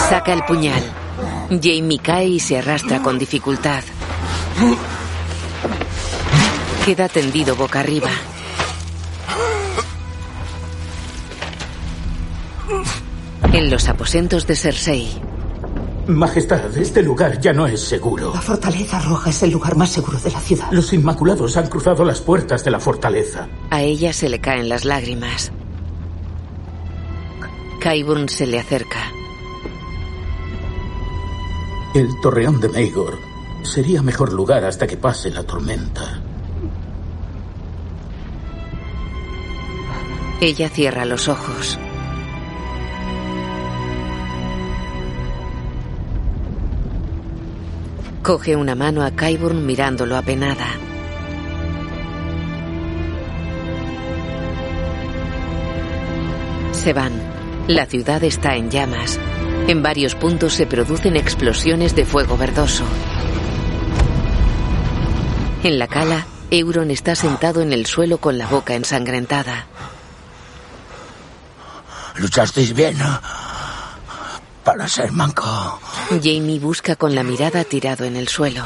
Saca el puñal. Jamie cae y se arrastra con dificultad. Queda tendido boca arriba. En los aposentos de Cersei, Majestad, este lugar ya no es seguro. La fortaleza roja es el lugar más seguro de la ciudad. Los Inmaculados han cruzado las puertas de la fortaleza. a ella se le caen las lágrimas. Qyburn se le acerca. El torreón de Maegor sería mejor lugar hasta que pase la tormenta. Ella cierra los ojos. Coge una mano a Kyburn mirándolo apenada. Se van. La ciudad está en llamas. En varios puntos se producen explosiones de fuego verdoso. En la cala, Euron está sentado en el suelo con la boca ensangrentada. Luchasteis bien. Para ser manco. Jamie busca con la mirada tirado en el suelo.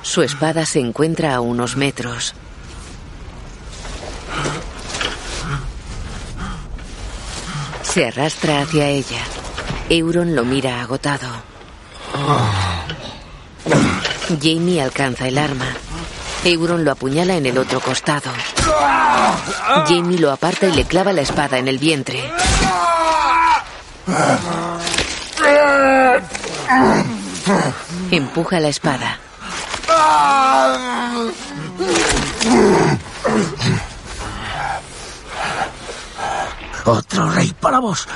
Su espada se encuentra a unos metros. Se arrastra hacia ella. Euron lo mira agotado. Jamie alcanza el arma. Euron lo apuñala en el otro costado. Jamie lo aparta y le clava la espada en el vientre. Empuja la espada. Otro rey para vos.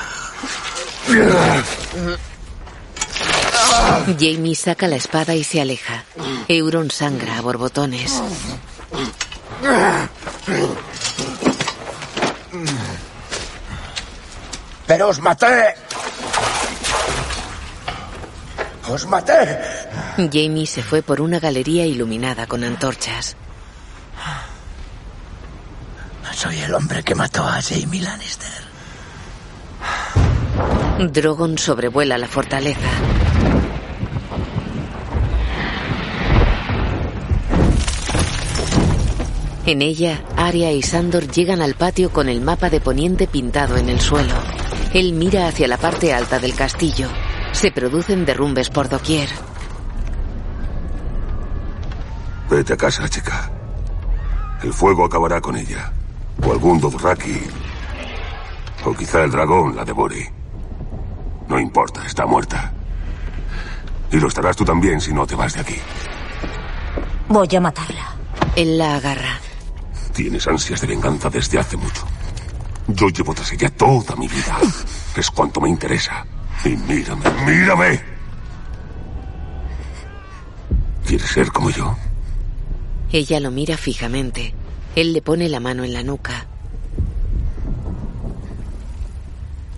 Jamie saca la espada y se aleja. Euron sangra a borbotones. Pero os maté. Os maté. Jamie se fue por una galería iluminada con antorchas. Soy el hombre que mató a Jamie Lannister. Drogon sobrevuela la fortaleza. En ella, Arya y Sandor llegan al patio con el mapa de Poniente pintado en el suelo. Él mira hacia la parte alta del castillo. Se producen derrumbes por doquier. Vete a casa, chica. El fuego acabará con ella. O algún Dothraki. O quizá el dragón la devore. No importa, está muerta. Y lo estarás tú también si no te vas de aquí. Voy a matarla. Él la agarra. Tienes ansias de venganza desde hace mucho. Yo llevo tras ella toda mi vida. Es cuanto me interesa. Y mírame, mírame. ¿Quieres ser como yo? Ella lo mira fijamente. Él le pone la mano en la nuca.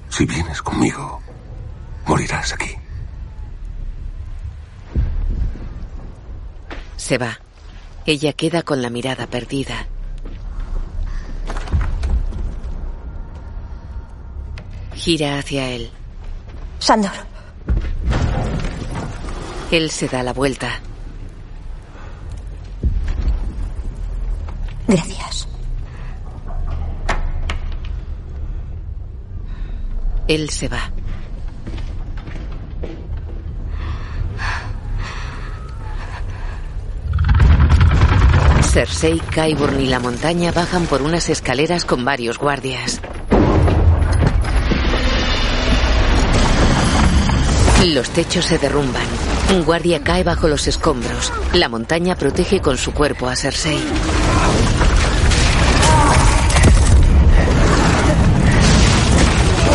Si vienes conmigo, morirás aquí. Se va. Ella queda con la mirada perdida. Gira hacia él. Sandor. Él se da la vuelta. Gracias. Él se va. Cersei, Qyburn y la montaña bajan por unas escaleras con varios guardias. Los techos se derrumban. Un guardia cae bajo los escombros. La montaña protege con su cuerpo a Cersei.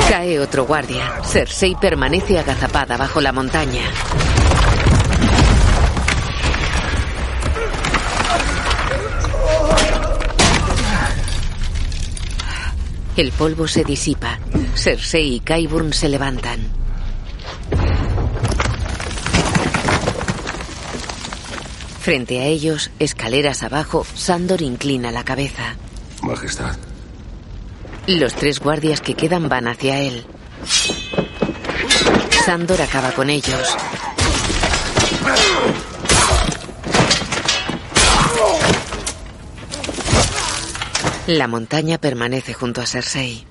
Cae otro guardia. Cersei permanece agazapada bajo la montaña. El polvo se disipa. Cersei y Qyburn se levantan. Frente a ellos, escaleras abajo, Sandor inclina la cabeza. Majestad. Los tres guardias que quedan van hacia él. Sandor acaba con ellos. La montaña permanece junto a Cersei.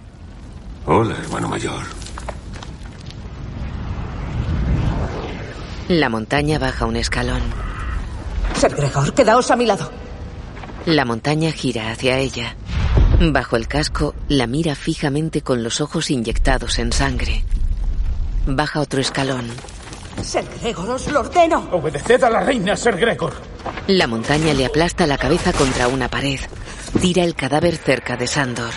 Hola, hermano mayor. La montaña baja un escalón. Ser Gregor, quedaos a mi lado. La montaña gira hacia ella. Bajo el casco, la mira fijamente con los ojos inyectados en sangre. Baja otro escalón. Ser Gregor, os lo ordeno. Obedeced a la reina, Ser Gregor. La montaña le aplasta la cabeza contra una pared. Tira el cadáver cerca de Sandor.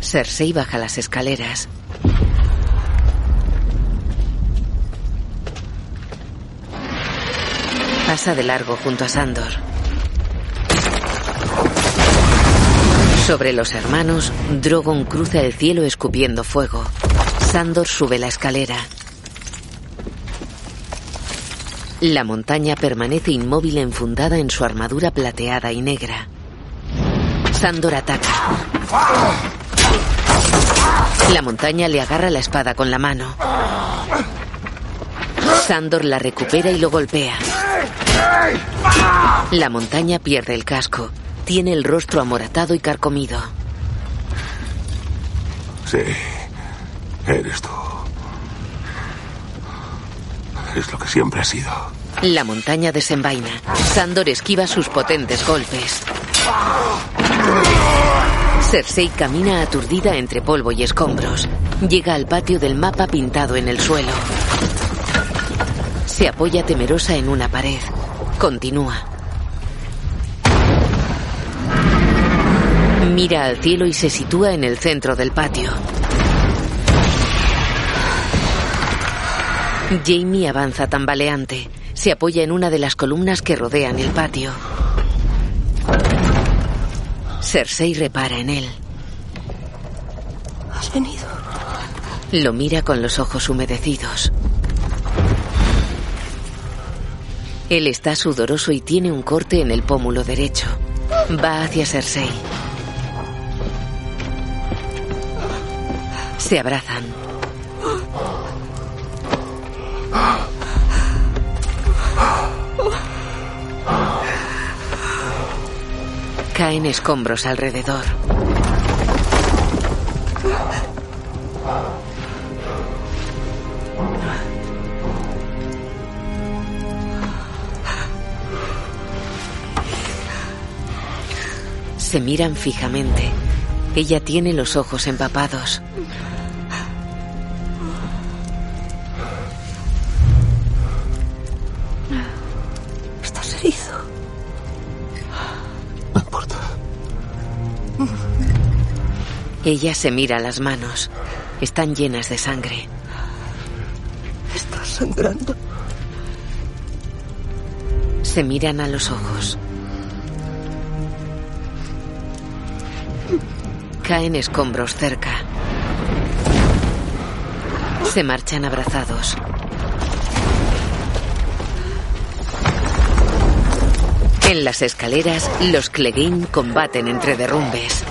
Cersei baja las escaleras. Pasa de largo junto a Sandor. Sobre los hermanos, Drogon cruza el cielo escupiendo fuego. Sandor sube la escalera. La montaña permanece inmóvil enfundada en su armadura plateada y negra. Sandor ataca. La montaña le agarra la espada con la mano. Sandor la recupera y lo golpea. La montaña pierde el casco. Tiene el rostro amoratado y carcomido. Sí, eres tú. Es lo que siempre ha sido. La montaña desenvaina. Sandor esquiva sus potentes golpes. Cersei camina aturdida entre polvo y escombros. Llega al patio del mapa pintado en el suelo. Se apoya temerosa en una pared. Continúa. Mira al cielo y se sitúa en el centro del patio. Jamie avanza tambaleante. Se apoya en una de las columnas que rodean el patio. Cersei repara en él. ¿Has venido? Lo mira con los ojos humedecidos. Él está sudoroso y tiene un corte en el pómulo derecho. Va hacia Cersei. Se abrazan. Caen escombros alrededor. Se miran fijamente. Ella tiene los ojos empapados. Estás herido. No importa. Ella se mira las manos. Están llenas de sangre. Estás sangrando. Se miran a los ojos. Caen escombros cerca. Se marchan abrazados. En las escaleras, los Clegane combaten entre derrumbes.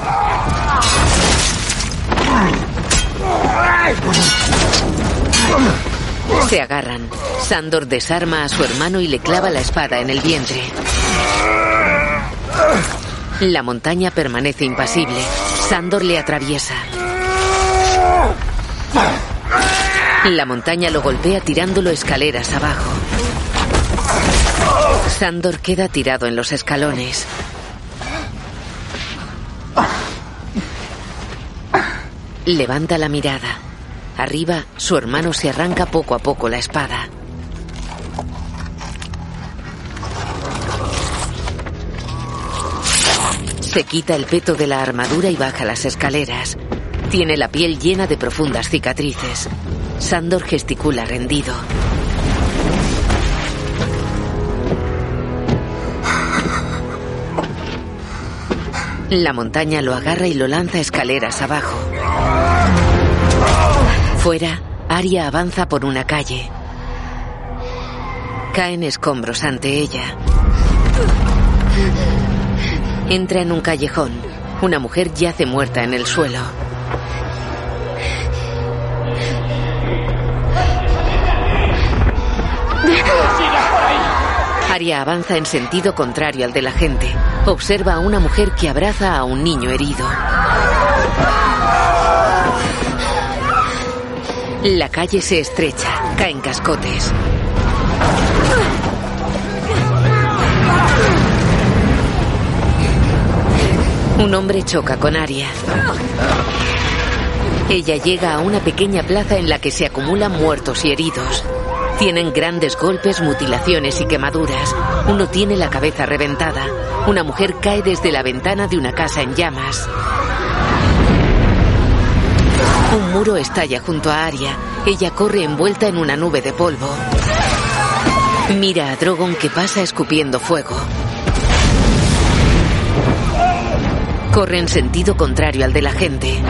Se agarran. Sandor desarma a su hermano y le clava la espada en el vientre. La montaña permanece impasible. Sandor le atraviesa. La montaña lo golpea tirándolo escaleras abajo. Sandor queda tirado en los escalones. Levanta la mirada. Arriba, su hermano se arranca poco a poco la espada. Se quita el peto de la armadura y baja las escaleras. Tiene la piel llena de profundas cicatrices. Sandor gesticula rendido. La montaña lo agarra y lo lanza escaleras abajo. Fuera, Aria avanza por una calle. Caen escombros ante ella. Entra en un callejón. Una mujer yace muerta en el suelo. Aria avanza en sentido contrario al de la gente. Observa a una mujer que abraza a un niño herido. La calle se estrecha, caen cascotes. Un hombre choca con Aria. Ella llega a una pequeña plaza en la que se acumulan muertos y heridos. Tienen grandes golpes, mutilaciones y quemaduras. Uno tiene la cabeza reventada. Una mujer cae desde la ventana de una casa en llamas. Un muro estalla junto a Aria. Ella corre envuelta en una nube de polvo. Mira a Drogon que pasa escupiendo fuego. Corre en sentido contrario al de la gente.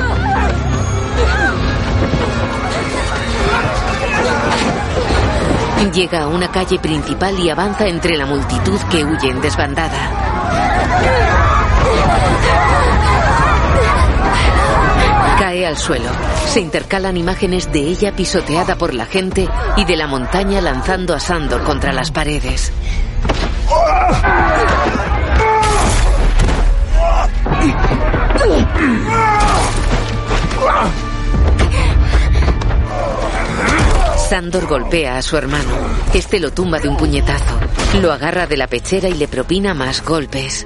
Llega a una calle principal y avanza entre la multitud que huye en desbandada. Cae al suelo. Se intercalan imágenes de ella pisoteada por la gente y de la montaña lanzando a Sandor contra las paredes. Sandor golpea a su hermano. Este lo tumba de un puñetazo. Lo agarra de la pechera y le propina más golpes.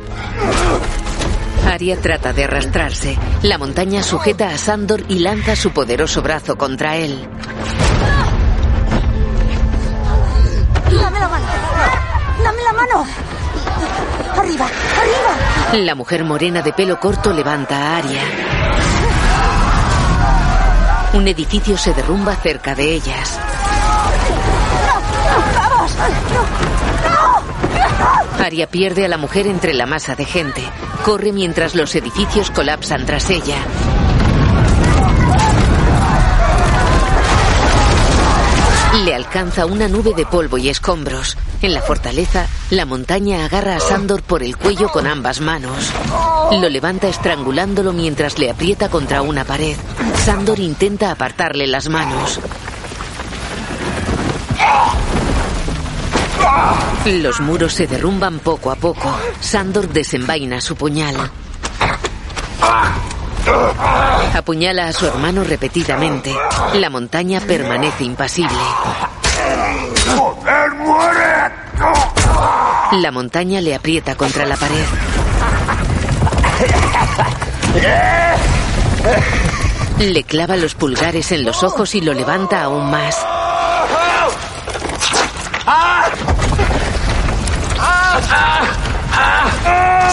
Arya trata de arrastrarse. La montaña sujeta a Sandor y lanza su poderoso brazo contra él. ¡Dame la mano! ¡Dame la mano! ¡Arriba! ¡Arriba! La mujer morena de pelo corto levanta a Arya. Un edificio se derrumba cerca de ellas. ¡Vamos! Arya pierde a la mujer entre la masa de gente. Corre mientras los edificios colapsan tras ella. Le alcanza una nube de polvo y escombros. En la fortaleza, la montaña agarra a Sandor por el cuello con ambas manos. Lo levanta estrangulándolo mientras le aprieta contra una pared. Sandor intenta apartarle las manos. Los muros se derrumban poco a poco. Sandor desenvaina su puñal. Apuñala a su hermano repetidamente. La montaña permanece impasible. ¡Joder, muere! La montaña le aprieta contra la pared. Le clava los pulgares en los ojos y lo levanta aún más.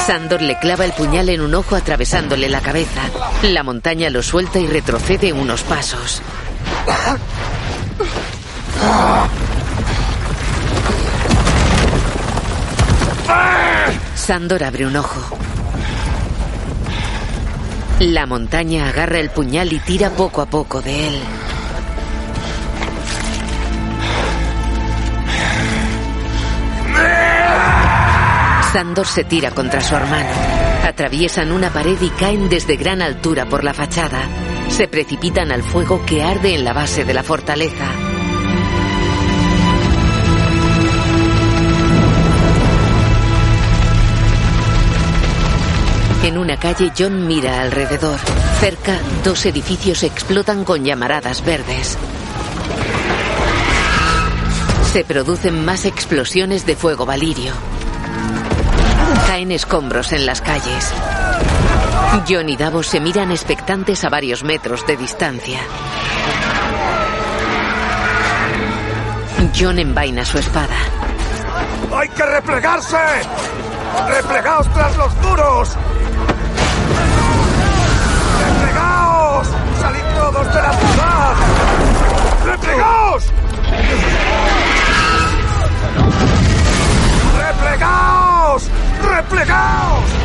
Sandor le clava el puñal en un ojo atravesándole la cabeza. La montaña lo suelta y retrocede unos pasos. Sandor abre un ojo. La montaña agarra el puñal y tira poco a poco de él. Sandor se tira contra su hermano. Atraviesan una pared y caen desde gran altura por la fachada. Se precipitan al fuego que arde en la base de la fortaleza. En una calle, John mira alrededor. Cerca, dos edificios explotan con llamaradas verdes. Se producen más explosiones de fuego valirio. Caen escombros en las calles. John y Davos se miran expectantes a varios metros de distancia. John envaina su espada. ¡Hay que replegarse! ¡Replegaos tras los muros! ¡Replegaos! ¡Salid todos de la ciudad! ¡Replegaos! ¡Replegaos!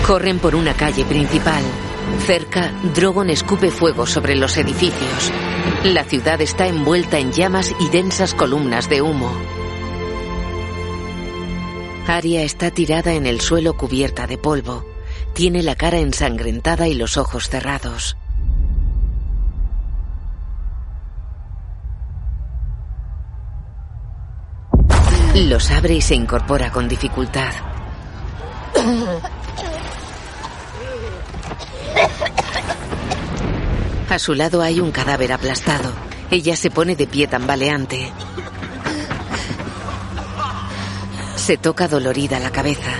Corren por una calle principal. Cerca, Drogon escupe fuego sobre los edificios. La ciudad está envuelta en llamas y densas columnas de humo. Arya está tirada en el suelo cubierta de polvo. Tiene la cara ensangrentada y los ojos cerrados. Los abre y se incorpora con dificultad. A su lado hay un cadáver aplastado. Ella se pone de pie tambaleante. Se toca dolorida la cabeza.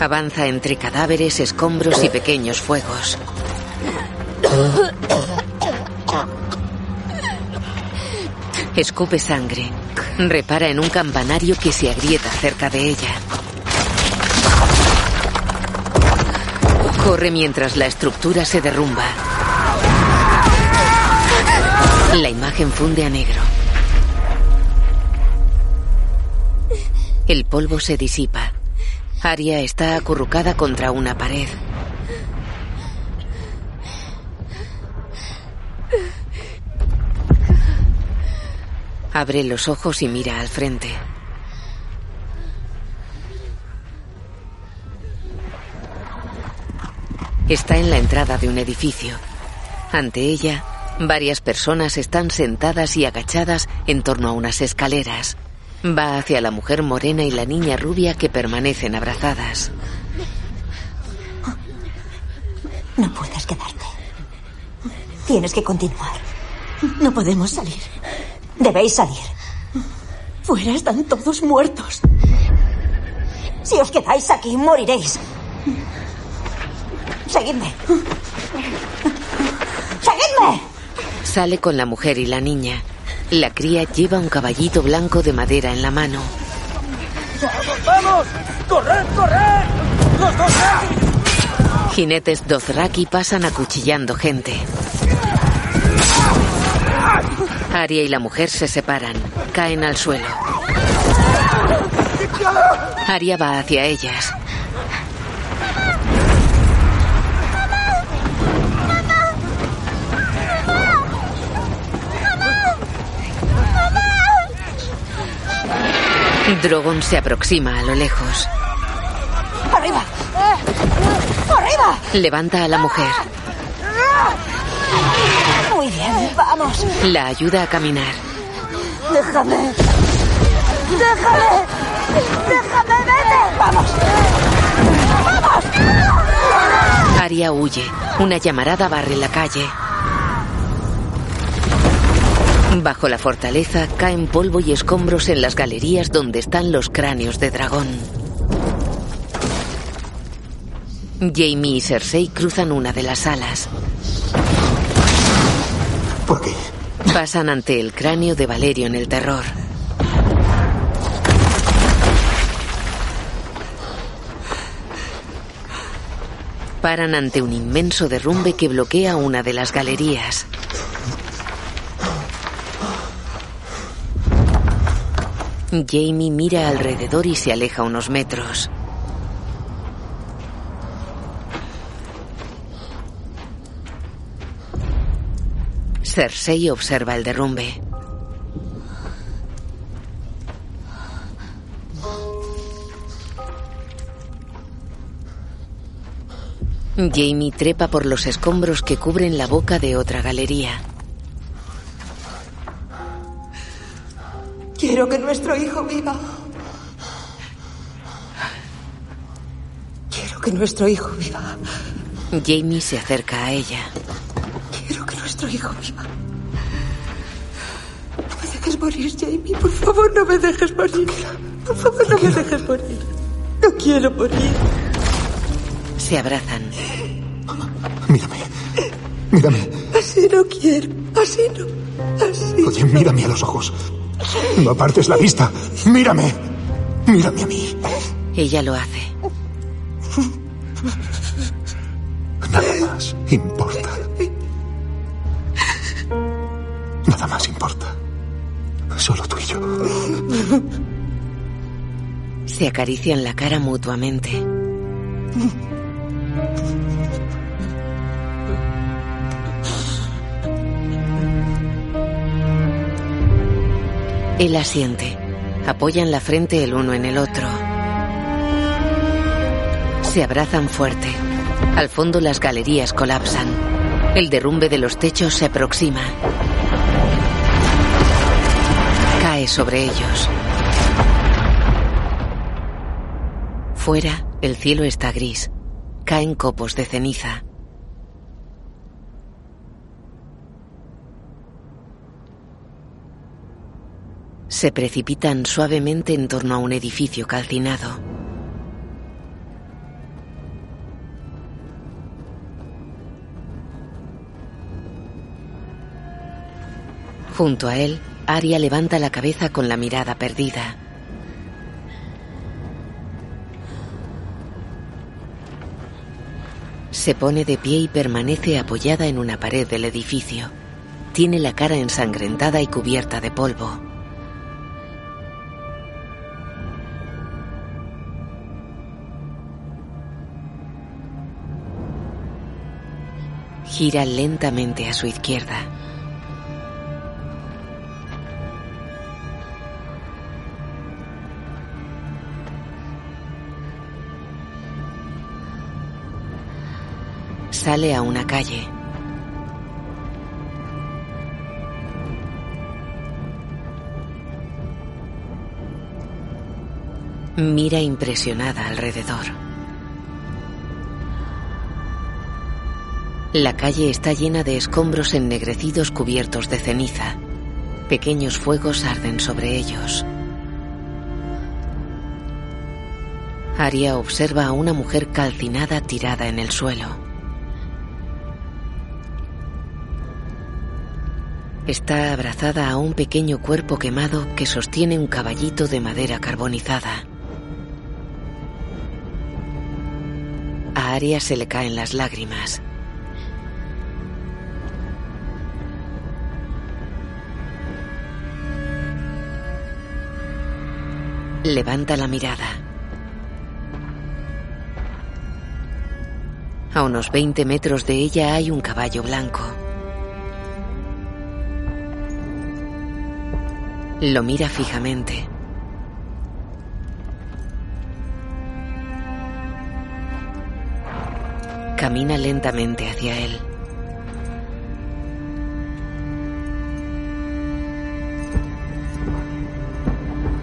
Avanza entre cadáveres, escombros y pequeños fuegos. Escupe sangre. Repara en un campanario que se agrieta cerca de ella. Corre mientras la estructura se derrumba. La imagen funde a negro. El polvo se disipa. Aria está acurrucada contra una pared. Abre los ojos y mira al frente. Está en la entrada de un edificio. Ante ella, varias personas están sentadas y agachadas en torno a unas escaleras. Va hacia la mujer morena y la niña rubia que permanecen abrazadas. No puedes quedarte. Tienes que continuar. No podemos salir. Debéis salir. Fuera están todos muertos. Si os quedáis aquí, moriréis. Seguidme. ¡Seguidme! Sale con la mujer y la niña. La cría lleva un caballito blanco de madera en la mano. ¡Vamos! ¡Corred, corred! ¡Los dos ya! Jinetes Dothraki pasan acuchillando gente. Aria y la mujer se separan. Caen al suelo. Aria va hacia ellas. Drogon se aproxima a lo lejos. ¡Arriba! ¡Arriba! Levanta a la mujer. Muy bien, vamos. La ayuda a caminar. Déjame. Déjame. Déjame, vete. Vamos. Vamos. Aria huye. Una llamarada barre la calle. Bajo la fortaleza caen polvo y escombros en las galerías donde están los cráneos de dragón. Jamie y Cersei cruzan una de las salas. ¿Por qué? Pasan ante el cráneo de Valerio en el terror. Paran ante un inmenso derrumbe que bloquea una de las galerías. Jamie mira alrededor y se aleja unos metros. Cersei observa el derrumbe. Jamie trepa por los escombros que cubren la boca de otra galería. Quiero que nuestro hijo viva. Quiero que nuestro hijo viva. Jamie se acerca a ella. Nuestro hijo viva. No me dejes morir, Jamie. Por favor, no me dejes morir. Por favor, no me dejes morir. No quiero morir. Se abrazan. Mírame. Mírame. Así no quiero. Así no. Así. Oye, mírame a los ojos. No apartes la vista. Mírame. Mírame a mí. Ella lo hace. Nada más importa. Nada más importa. Solo tú y yo. Se acarician la cara mutuamente. Él asiente. Apoyan la frente el uno en el otro. Se abrazan fuerte. Al fondo las galerías colapsan. El derrumbe de los techos se aproxima sobre ellos. Fuera, el cielo está gris. Caen copos de ceniza. Se precipitan suavemente en torno a un edificio calcinado. Junto a él, Aria levanta la cabeza con la mirada perdida. Se pone de pie y permanece apoyada en una pared del edificio. Tiene la cara ensangrentada y cubierta de polvo. Gira lentamente a su izquierda. Sale a una calle. Mira impresionada alrededor. La calle está llena de escombros ennegrecidos cubiertos de ceniza. Pequeños fuegos arden sobre ellos. Aria observa a una mujer calcinada tirada en el suelo. Está abrazada a un pequeño cuerpo quemado que sostiene un caballito de madera carbonizada. A Aria se le caen las lágrimas. Levanta la mirada. A unos 20 metros de ella hay un caballo blanco. Lo mira fijamente. Camina lentamente hacia él.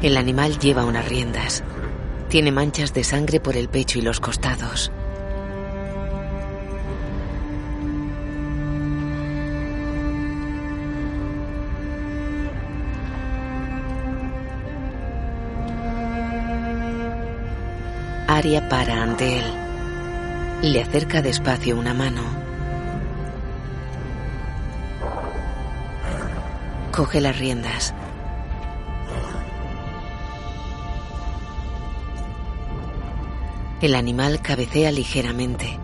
El animal lleva unas riendas. Tiene manchas de sangre por el pecho y los costados. Aria para ante él. Le acerca despacio una mano. Coge las riendas. El animal cabecea ligeramente.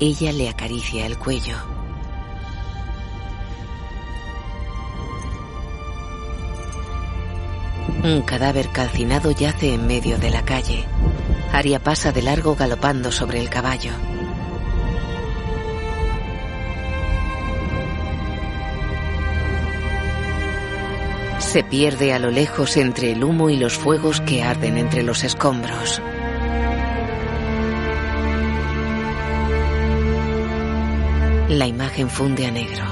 Ella le acaricia el cuello. Un cadáver calcinado yace en medio de la calle. Aria pasa de largo galopando sobre el caballo. Se pierde a lo lejos entre el humo y los fuegos que arden entre los escombros. La imagen funde a negro.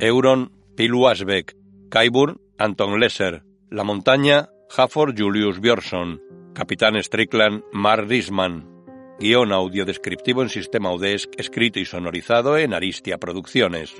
Euron, Piluasbeck, Kaiburn, Anton Lesser, La Montaña, Hafford Julius Björnsson, Capitán Strickland, Mark Risman. Guión audio descriptivo en sistema UDESC, escrito y sonorizado en Aristia Producciones.